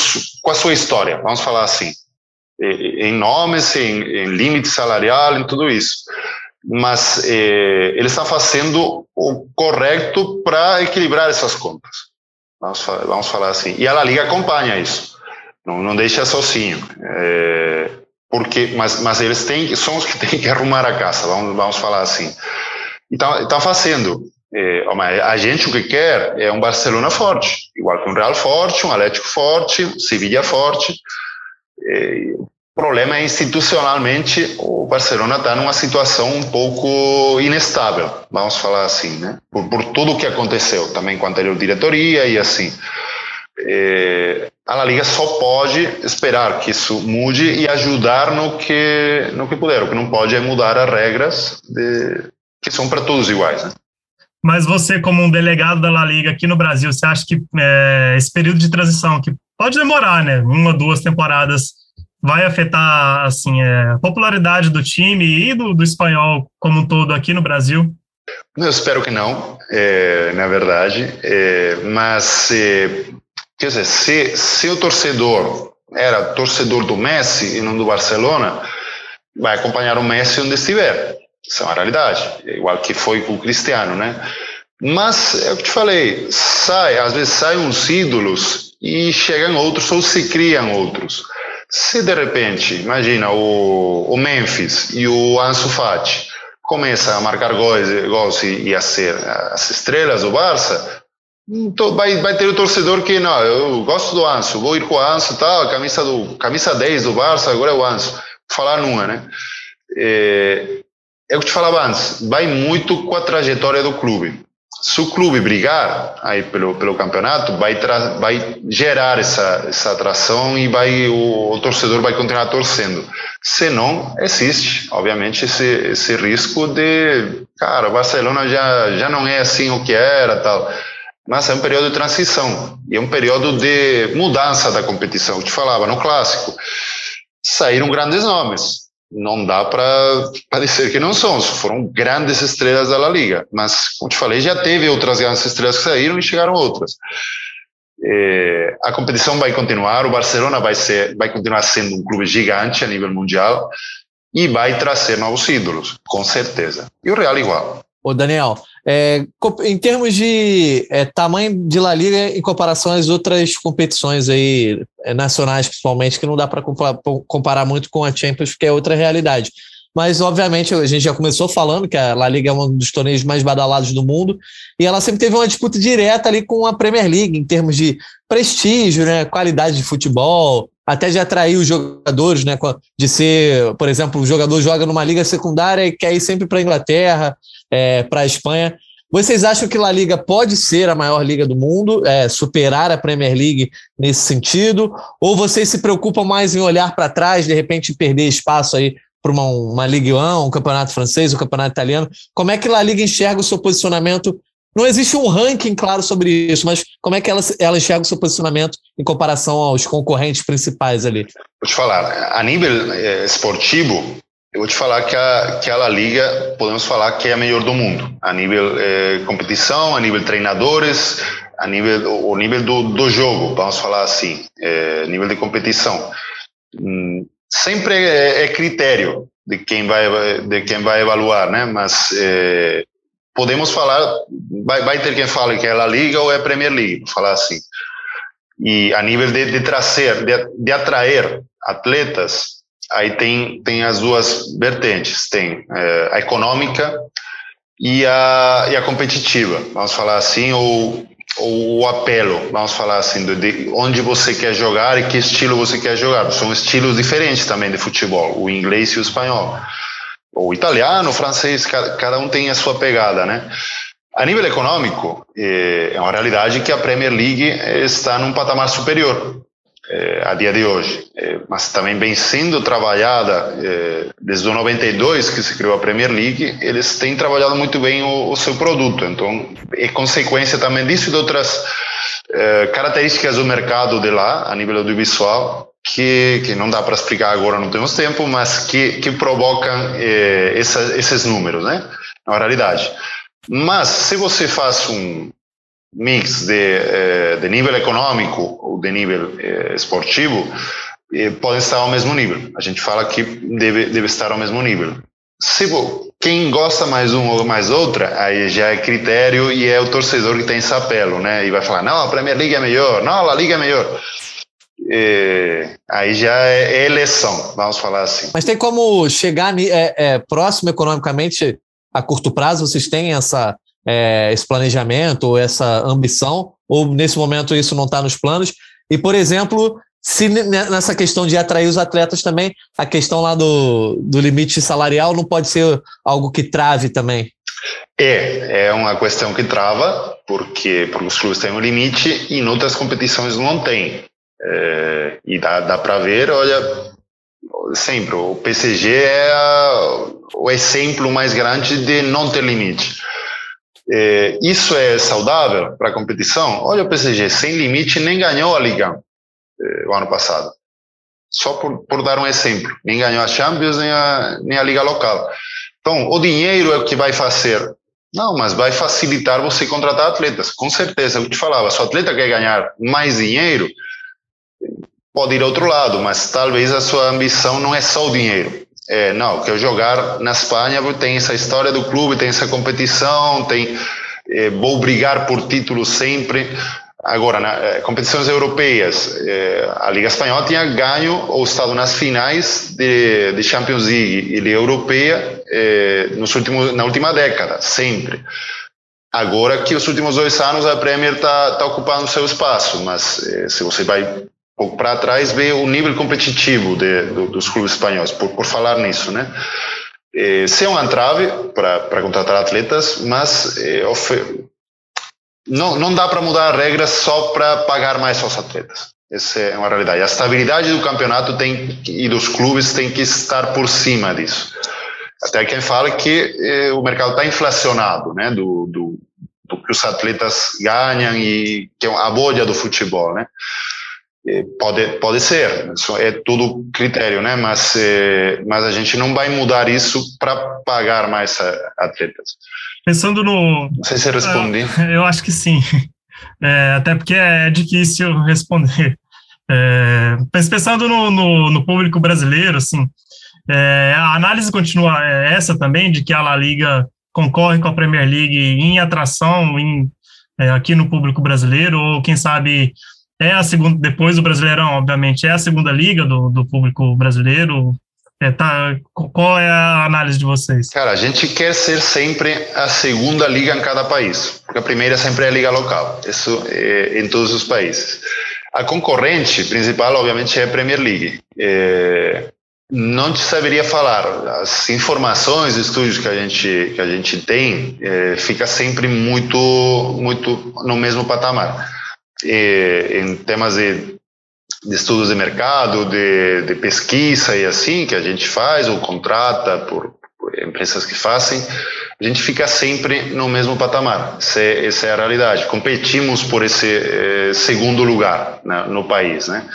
com a sua história, vamos falar assim, em nomes, em, em limite salarial, em tudo isso. Mas eh, ele está fazendo o correto para equilibrar essas contas. Vamos, vamos falar assim. E a La Liga acompanha isso não, não deixa sozinho. É, porque, mas, mas eles têm, são os que têm que arrumar a casa, vamos, vamos falar assim. Então, está fazendo. É, a gente o que quer é um Barcelona forte, igual que um Real forte, um Atlético forte, Sevilla forte. É, o problema é institucionalmente o Barcelona está numa situação um pouco inestável, vamos falar assim, né? Por, por tudo o que aconteceu, também com a anterior diretoria e assim. É, a La Liga só pode esperar que isso mude e ajudar no que no que puder. O que não pode é mudar as regras de, que são para todos iguais. Né? Mas você, como um delegado da La Liga aqui no Brasil, você acha que é, esse período de transição, que pode demorar, né, uma duas temporadas, vai afetar assim é, a popularidade do time e do, do espanhol como um todo aqui no Brasil? Eu espero que não, é, na verdade, é, mas é, Quer dizer, se, se o torcedor era torcedor do Messi e não do Barcelona, vai acompanhar o Messi onde estiver. Isso é uma realidade. Igual que foi com o Cristiano, né? Mas é o que te falei, sai, às vezes saem uns ídolos e chegam outros ou se criam outros. Se de repente, imagina o, o Memphis e o Ansu Fati começam a marcar gols, gols e, e a ser as estrelas do Barça, então, vai, vai ter o torcedor que, não, eu gosto do Anso, vou ir com o Anso, tal, camisa, do, camisa 10 do Barça, agora é o Anso. Falar numa, né? É, é o que te falava antes, vai muito com a trajetória do clube. Se o clube brigar aí pelo, pelo campeonato, vai, vai gerar essa, essa atração e vai, o, o, torcedor vai continuar torcendo. Se não, existe, obviamente, esse, esse risco de, cara, o Barcelona já, já não é assim o que era, tal. Mas é um período de transição e é um período de mudança da competição. Eu te falava, no clássico, saíram grandes nomes não dá para parecer que não são, foram grandes estrelas da La Liga, mas, como te falei, já teve outras grandes estrelas que saíram e chegaram outras. É, a competição vai continuar, o Barcelona vai, ser, vai continuar sendo um clube gigante a nível mundial e vai trazer novos ídolos, com certeza. E o Real igual. Ô Daniel, é, em termos de é, tamanho de La Liga em comparação às outras competições aí, é, nacionais principalmente, que não dá para comparar muito com a Champions, porque é outra realidade. Mas, obviamente, a gente já começou falando que a La Liga é um dos torneios mais badalados do mundo, e ela sempre teve uma disputa direta ali com a Premier League, em termos de prestígio, né, qualidade de futebol, até de atrair os jogadores, né? De ser, por exemplo, o jogador joga numa liga secundária e quer ir sempre para a Inglaterra, é, para a Espanha. Vocês acham que a Liga pode ser a maior liga do mundo, é, superar a Premier League nesse sentido? Ou vocês se preocupam mais em olhar para trás, de repente perder espaço aí para uma, uma Ligue 1, um campeonato francês, um campeonato italiano? Como é que a Liga enxerga o seu posicionamento não existe um ranking claro sobre isso, mas como é que ela, ela enxerga o seu posicionamento em comparação aos concorrentes principais ali? Vou te falar, a nível é, esportivo, eu vou te falar que a, que a La Liga, podemos falar que é a melhor do mundo. A nível é, competição, a nível treinadores, a nível, o nível do, do jogo, vamos falar assim, é, nível de competição. Hum, sempre é, é, critério de quem vai de quem vai evaluar, né? Mas é, podemos falar, vai, vai ter quem fale que é La Liga ou é Premier League, falar assim. E a nível de, de trazer, de, de atrair atletas, aí tem, tem as duas vertentes, tem é, a econômica e a, e a competitiva, vamos falar assim, ou, ou o apelo, vamos falar assim, de, de onde você quer jogar e que estilo você quer jogar. São estilos diferentes também de futebol, o inglês e o espanhol ou italiano, francês, cada, um tem a sua pegada, né? A nível econômico, é, é uma realidade que a Premier League está num patamar superior é, a dia de hoje, mas também bem sendo trabalhada desde o 92 que se criou a Premier League, eles têm trabalhado muito bem o, seu produto, então é consequência também disso e de outras características do mercado de lá, a nível audiovisual, que, que não dá para explicar agora, não temos tempo, mas que, que provocam eh, essa, esses números, né? Na realidade. Mas se você faz um mix de, eh, de nível econômico ou de nível eh, esportivo, eh, podem estar ao mesmo nível. A gente fala que deve, deve estar ao mesmo nível. Se quem gosta mais um ou mais outra, aí já é critério e é o torcedor que tem esse apelo, né? E vai falar, não, a Premier League é melhor, não, a Liga é melhor é, aí já é, é eleição, vamos falar assim. Mas tem como chegar é, é, próximo economicamente a curto prazo? Vocês têm essa, é, esse planejamento ou essa ambição? Ou nesse momento isso não está nos planos? E, por exemplo, se nessa questão de atrair os atletas também, a questão lá do, do limite salarial não pode ser algo que trave também? É, é uma questão que trava, porque, porque os clubes têm um limite e em outras competições não tem. É, e dá, dá para ver, olha, sempre, o PCG é a, o exemplo mais grande de não ter limite. É, isso é saudável para a competição? Olha o PCG, sem limite, nem ganhou a Liga é, o ano passado. Só por, por dar um exemplo. Nem ganhou a Champions, nem a, nem a Liga local. Então, o dinheiro é o que vai fazer. Não, mas vai facilitar você contratar atletas. Com certeza, eu te falava, se o atleta quer ganhar mais dinheiro, pode ir ao outro lado, mas talvez a sua ambição não é só o dinheiro. É, não, quero jogar na Espanha, tem essa história do clube, tem essa competição, tem é, vou brigar por títulos sempre. Agora, na é, competições europeias, é, a Liga Espanhola tinha ganho ou estado nas finais de, de Champions League e Liga Europeia é, nos últimos, na última década, sempre. Agora que os últimos dois anos a Premier está tá ocupando seu espaço, mas é, se você vai pouco para trás, vê o nível competitivo de, do, dos clubes espanhóis, por, por falar nisso, né? É, se é um entrave para contratar atletas, mas é, não, não dá para mudar a regra só para pagar mais aos atletas. Essa é uma realidade. A estabilidade do campeonato tem, e dos clubes tem que estar por cima disso. Até quem fala que eh, o mercado está inflacionado, né, do, do, do, que os atletas ganham e que é a bolha do futebol, né. Pode, pode ser, isso é tudo critério, né? Mas, eh, mas a gente não vai mudar isso para pagar mais atletas. Pensando no. Não sei se respondi. Eu acho que sim. É, até porque é difícil responder. É, pensando no, no, no, público brasileiro, assim, é, a análise continua é, essa também, de que a La Liga concorre com a Premier League em atração em, é, aqui no público brasileiro, ou quem sabe é a segunda, depois do Brasileirão, obviamente, é a segunda liga do, do público brasileiro. É, tá, qual é a análise de vocês? Cara, a gente quer ser sempre a segunda liga em cada país, porque a primeira sempre é a liga local, isso é, em todos os países. A concorrente principal, obviamente, é a Premier League. É, não te saberia falar. As informações, estudos que a gente que a gente tem, é, fica sempre muito muito no mesmo patamar eh, em temas de, de, estudos de mercado, de, de, pesquisa e assim, que a gente faz ou contrata por, por empresas que fazem, a gente fica sempre no mesmo patamar. Essa é, essa é a realidade. Competimos por esse eh, segundo lugar né, no país, né?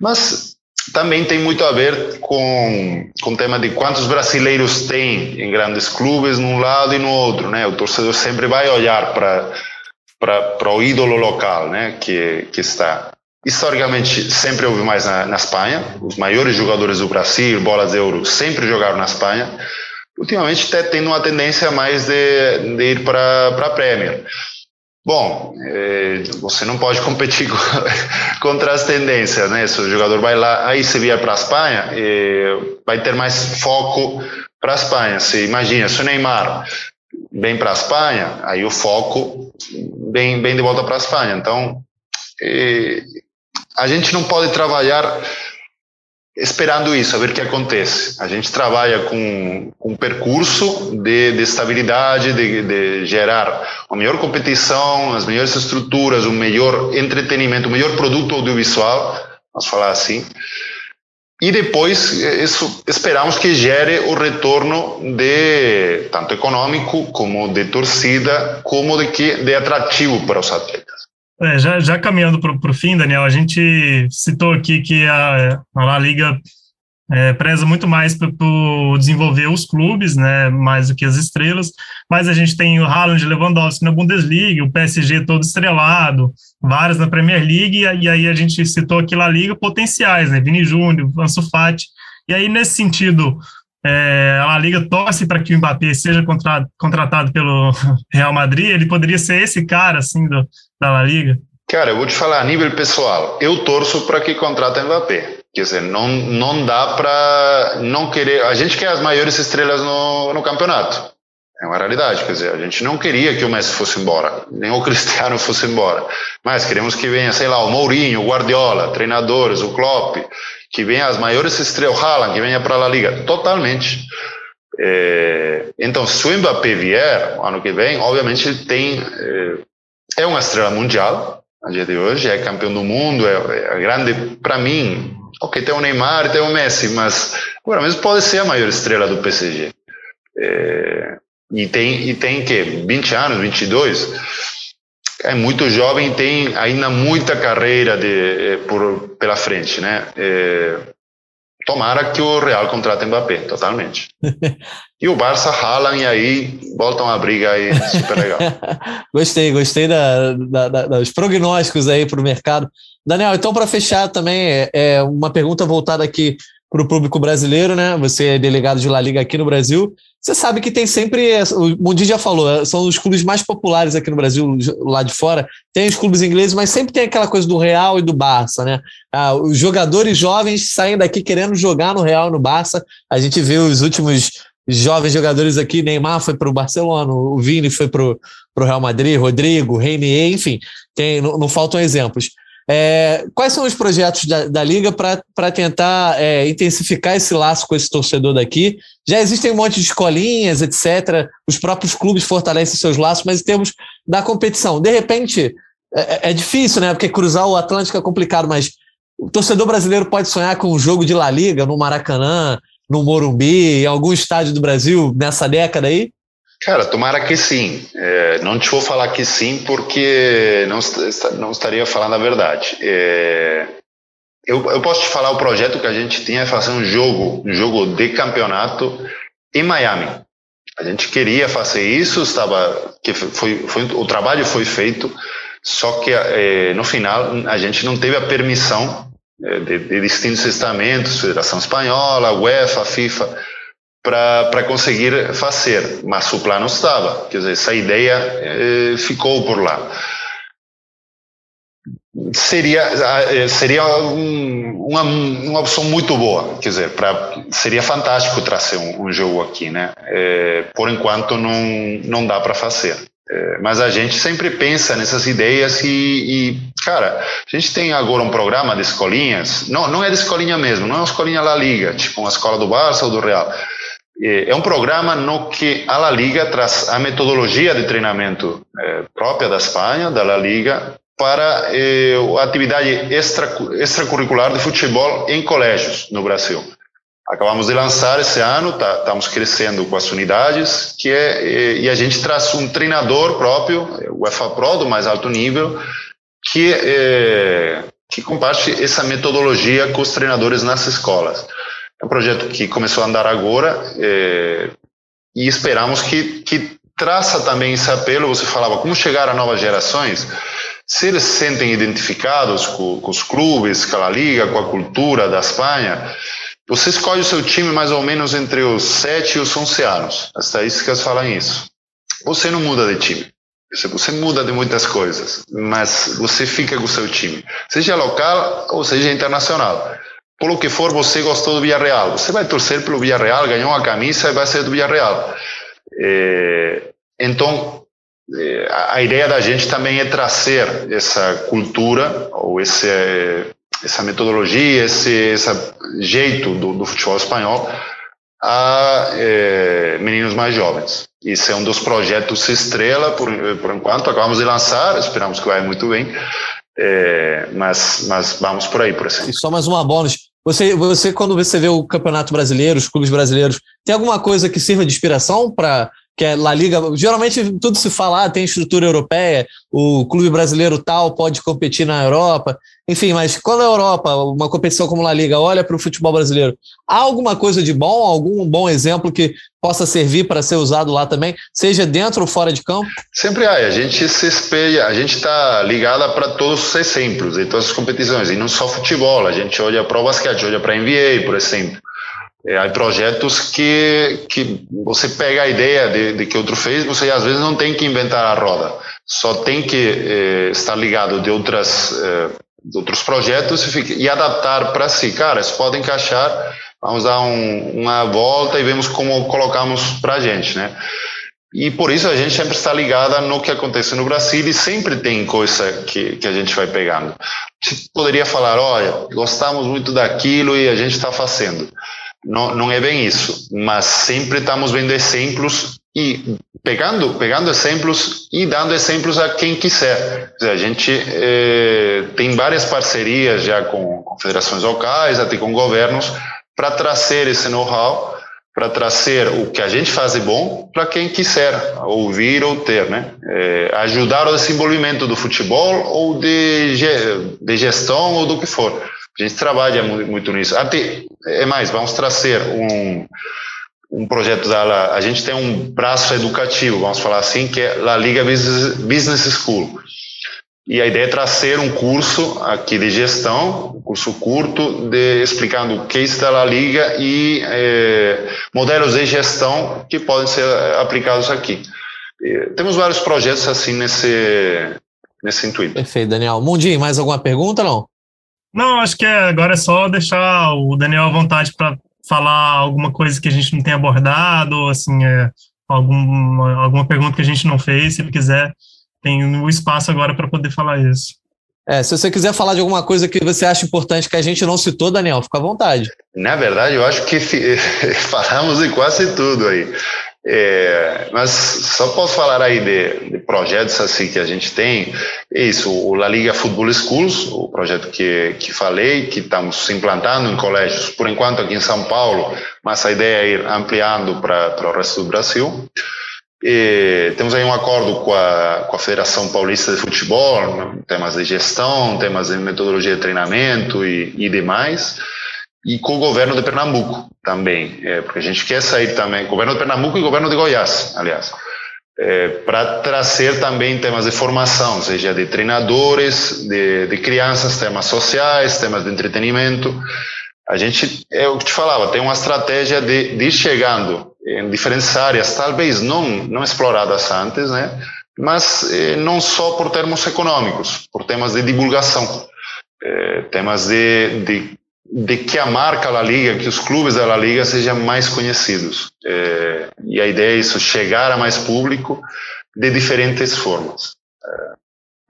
Mas também tem muito a ver com, com o tema de quantos brasileiros tem em grandes clubes num lado e no outro, né? O torcedor sempre vai olhar para para o ídolo local, né, que, que está. Historicamente, sempre houve mais na, na Espanha. Os maiores jogadores do Brasil, bolas de ouro, sempre jogaram na Espanha. Ultimamente, está tendo uma tendência mais de, de ir para a Premier. Bom, é, você não pode competir contra as tendências, né? Se o jogador vai lá, aí se vier para a Espanha, é, vai ter mais foco para a Espanha. Se imagina, se o Neymar vem para a Espanha, aí o foco vem, vem de volta para a Espanha. Então, a gente não pode trabalhar esperando isso, a ver o que acontece. A gente trabalha com, com um percurso de, de estabilidade, de, de, gerar a melhor competição, as melhores estruturas, o melhor entretenimento, o melhor produto audiovisual, vamos falar assim, e depois isso esperamos que gere o retorno de tanto econômico como de torcida como de que de atrativo para os atletas. É, já, já caminhando para o fim, Daniel, a gente citou aqui que a, a La Liga é, preza muito mais por, desenvolver os clubes, né, mais do que as estrelas, mas a gente tem o Haaland Lewandowski na Bundesliga, o PSG todo estrelado, vários na Premier League, e aí a gente citou aqui La Liga potenciais, né, Vini Júnior, Ansu Fati, e aí nesse sentido, é, a Liga torce para que o Mbappé seja contra, contratado pelo Real Madrid, ele poderia ser esse cara, assim, do, da La Liga? Cara, eu vou te falar a nível pessoal, eu torço para que contrate Mbappé. Quer dizer, não, não dá para não querer. A gente quer as maiores estrelas no, no campeonato. É uma realidade. Quer dizer, a gente não queria que o Messi fosse embora, nem o Cristiano fosse embora. Mas queremos que venha, sei lá, o Mourinho, o Guardiola, treinadores, o Klopp, que venha as maiores estrelas, o Haaland, que venha para a Liga. Totalmente. É, então, se o Mbappé vier ano que vem, obviamente ele tem. É, é uma estrela mundial, a dia de hoje, é campeão do mundo, é, é grande, para mim, Ok, tem o Neymar, tem o Messi, mas agora mesmo pode ser a maior estrela do PSG. É, e tem e tem que 20 anos, 22. É muito jovem, tem ainda muita carreira de, é, por pela frente, né? É, tomara que o Real contrate Mbappé, totalmente. e o Barça ralam e aí voltam a briga aí, super legal. gostei, gostei da, da, da, dos prognósticos aí para o mercado. Daniel, então para fechar também, é, é uma pergunta voltada aqui para o público brasileiro, né? Você é delegado de La Liga aqui no Brasil. Você sabe que tem sempre, o Mundi já falou, é, são os clubes mais populares aqui no Brasil, lá de fora. Tem os clubes ingleses, mas sempre tem aquela coisa do Real e do Barça, né? Ah, os jogadores jovens saem daqui querendo jogar no Real e no Barça. A gente vê os últimos jovens jogadores aqui, Neymar foi para o Barcelona, o Vini foi para o Real Madrid, Rodrigo, Reinier, enfim, tem, não, não faltam exemplos. É, quais são os projetos da, da Liga para tentar é, intensificar esse laço com esse torcedor daqui? Já existem um monte de escolinhas, etc. Os próprios clubes fortalecem seus laços, mas em termos da competição, de repente, é, é difícil, né? Porque cruzar o Atlântico é complicado, mas o torcedor brasileiro pode sonhar com um jogo de La Liga no Maracanã, no Morumbi, em algum estádio do Brasil nessa década aí? Cara, tomara que sim. É, não te vou falar que sim, porque não, não estaria falando a verdade. É, eu, eu, posso te falar o projeto que a gente tinha é fazer um jogo, um jogo de campeonato em Miami. A gente queria fazer isso, estava que foi, foi o trabalho foi feito, só que é, no final a gente não teve a permissão é, de, de distintos estamentos, Federação Espanhola, UEFA, FIFA para conseguir fazer, mas o plano estava, quer dizer, essa ideia eh, ficou por lá. Seria, eh, seria um, uma, uma opção muito boa, quer dizer, pra, seria fantástico trazer um, um jogo aqui, né? Eh, por enquanto não, não dá para fazer. É, mas a gente sempre pensa nessas ideias e, e, cara, a gente tem agora um programa de escolinhas, não, não é de escolinha mesmo, não é uma escolinha La Liga, tipo uma escola do Barça ou do Real, é, é um programa no que a La Liga traz a metodologia de treinamento é, própria da Espanha, da La Liga, para eh, a atividade extra, extracurricular de futebol em colégios no Brasil. Acabamos de lançar esse ano, tá, estamos crescendo com as unidades, que é, e a gente traz um treinador próprio, o EFA Pro do mais alto nível, que, é, que comparte essa metodologia com os treinadores nas escolas. É um projeto que começou a andar agora é, e esperamos que, que traça também esse apelo. Você falava como chegar a novas gerações. Se eles se sentem identificados com, com os clubes, com a liga, com a cultura da Espanha, você escolhe o seu time mais ou menos entre os 7 e os 11 anos. As estatísticas falam isso. Você não muda de time. Você muda de muitas coisas, mas você fica com o seu time, seja local ou seja internacional pelo que for, você gostou do Villarreal. Você vai torcer pelo Villarreal, ganhou uma camisa e vai ser do Villarreal. É, então, é, a ideia da gente também é trazer essa cultura, ou esse, essa metodologia, esse, esse jeito do, do futebol espanhol a é, meninos mais jovens. Isso é um dos projetos estrela, por, por enquanto, acabamos de lançar, esperamos que vai muito bem. É, mas, mas vamos por aí, por exemplo. E só mais uma bônus. Você, você, quando você vê o Campeonato Brasileiro, os clubes brasileiros, tem alguma coisa que sirva de inspiração para que é La Liga, geralmente tudo se fala, ah, tem estrutura europeia, o clube brasileiro tal pode competir na Europa, enfim, mas quando a Europa, uma competição como La Liga, olha para o futebol brasileiro, há alguma coisa de bom, algum bom exemplo que possa servir para ser usado lá também, seja dentro ou fora de campo? Sempre há, a gente se espelha, a gente está ligada para todos os exemplos de todas as competições, e não só futebol, a gente olha para o basquete, olha para a NBA, por exemplo. É, há projetos que, que você pega a ideia de, de, que outro fez, você às vezes não tem que inventar a roda, só tem que é, estar ligado de, outras, é, de outros projetos e, fica, e adaptar para si. Cara, isso pode encaixar, vamos dar um, uma volta e vemos como colocamos para a gente, né? E por isso a gente sempre está ligada no que acontece no Brasil e sempre tem coisa que, que a gente vai pegando. Você poderia falar, olha, gostamos muito daquilo e a gente está fazendo. Não, não é bem isso, mas sempre estamos vendo exemplos e pegando, pegando exemplos e dando exemplos a quem quiser. a gente eh, tem várias parcerias já com, com federações locais, até com governos, para trazer esse know-how, para trazer o que a gente faz de bom para quem quiser ouvir ou ter, né? É, ajudar o desenvolvimento do futebol ou de, de gestão ou do que for. A gente trabalha muito nisso. Até, é mais, vamos trazer um, um projeto da a gente tem um braço educativo, vamos falar assim, que é La Liga Business School. E a ideia é trazer um curso aqui de gestão, um curso curto, de, explicando o que está La Liga e é, modelos de gestão que podem ser aplicados aqui. E temos vários projetos assim nesse, nesse intuito. Perfeito, Daniel. Mundinho, mais alguma pergunta, não? Não, acho que é, agora é só deixar o Daniel à vontade para falar alguma coisa que a gente não tem abordado, assim, é, alguma, alguma pergunta que a gente não fez, se ele quiser, tem o um espaço agora para poder falar isso. É, se você quiser falar de alguma coisa que você acha importante que a gente não citou, Daniel, fica à vontade. Na verdade, eu acho que falamos de quase tudo aí. É, mas só posso falar aí de, de, projetos assim que a gente tem. Isso, o La Liga Football Schools, o projeto que, que falei, que estamos implantando em colégios, por enquanto aqui em São Paulo, mas a ideia é ir ampliando para o resto do Brasil. E temos aí um acordo com a, com a Federação Paulista de Futebol, temas de gestão, temas de metodologia de treinamento e, e demais e com o governo de Pernambuco também, é, porque a gente quer sair também, governo de Pernambuco e governo de Goiás, aliás, é, para trazer também temas de formação, seja de treinadores, de, de crianças, temas sociais, temas de entretenimento. A gente, é o que te falava, tem uma estratégia de, de ir chegando em diferentes áreas, talvez não, não exploradas antes, né? mas eh, não só por termos econômicos, por temas de divulgação, eh, temas de, de de que a marca La Liga, que os clubes da La Liga sejam mais conhecidos. É, e a ideia é isso, chegar a mais público de diferentes formas. É,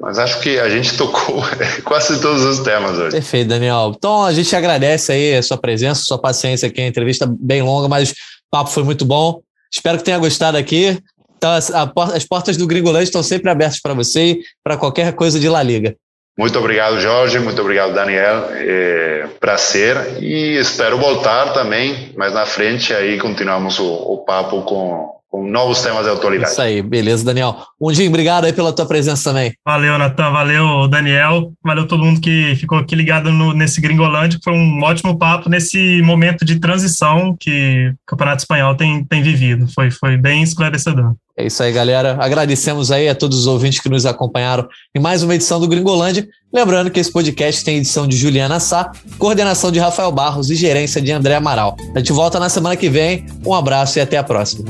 mas acho que a gente tocou quase todos os temas hoje. Perfeito, Daniel. Então a gente agradece aí a sua presença, a sua paciência aqui, a entrevista bem longa, mas o papo foi muito bom. Espero que tenha gostado aqui. Então, as, as portas do Gringolândia estão sempre abertas para você e para qualquer coisa de La Liga. Muito obrigado, Jorge. Muito obrigado, Daniel. É, prazer e espero voltar também mais na frente. Aí continuamos o, o papo com, com novos temas de atualidade. Isso aí, beleza, Daniel. Um dia, obrigado aí pela tua presença também. Valeu, Natan. Valeu, Daniel. Valeu todo mundo que ficou aqui ligado no, nesse Gringolândia. Foi um ótimo papo nesse momento de transição que o Campeonato Espanhol tem, tem vivido. Foi, foi bem esclarecedor. É isso aí, galera. Agradecemos aí a todos os ouvintes que nos acompanharam em mais uma edição do Gringolândia. Lembrando que esse podcast tem edição de Juliana Sá, coordenação de Rafael Barros e gerência de André Amaral. A gente volta na semana que vem. Um abraço e até a próxima.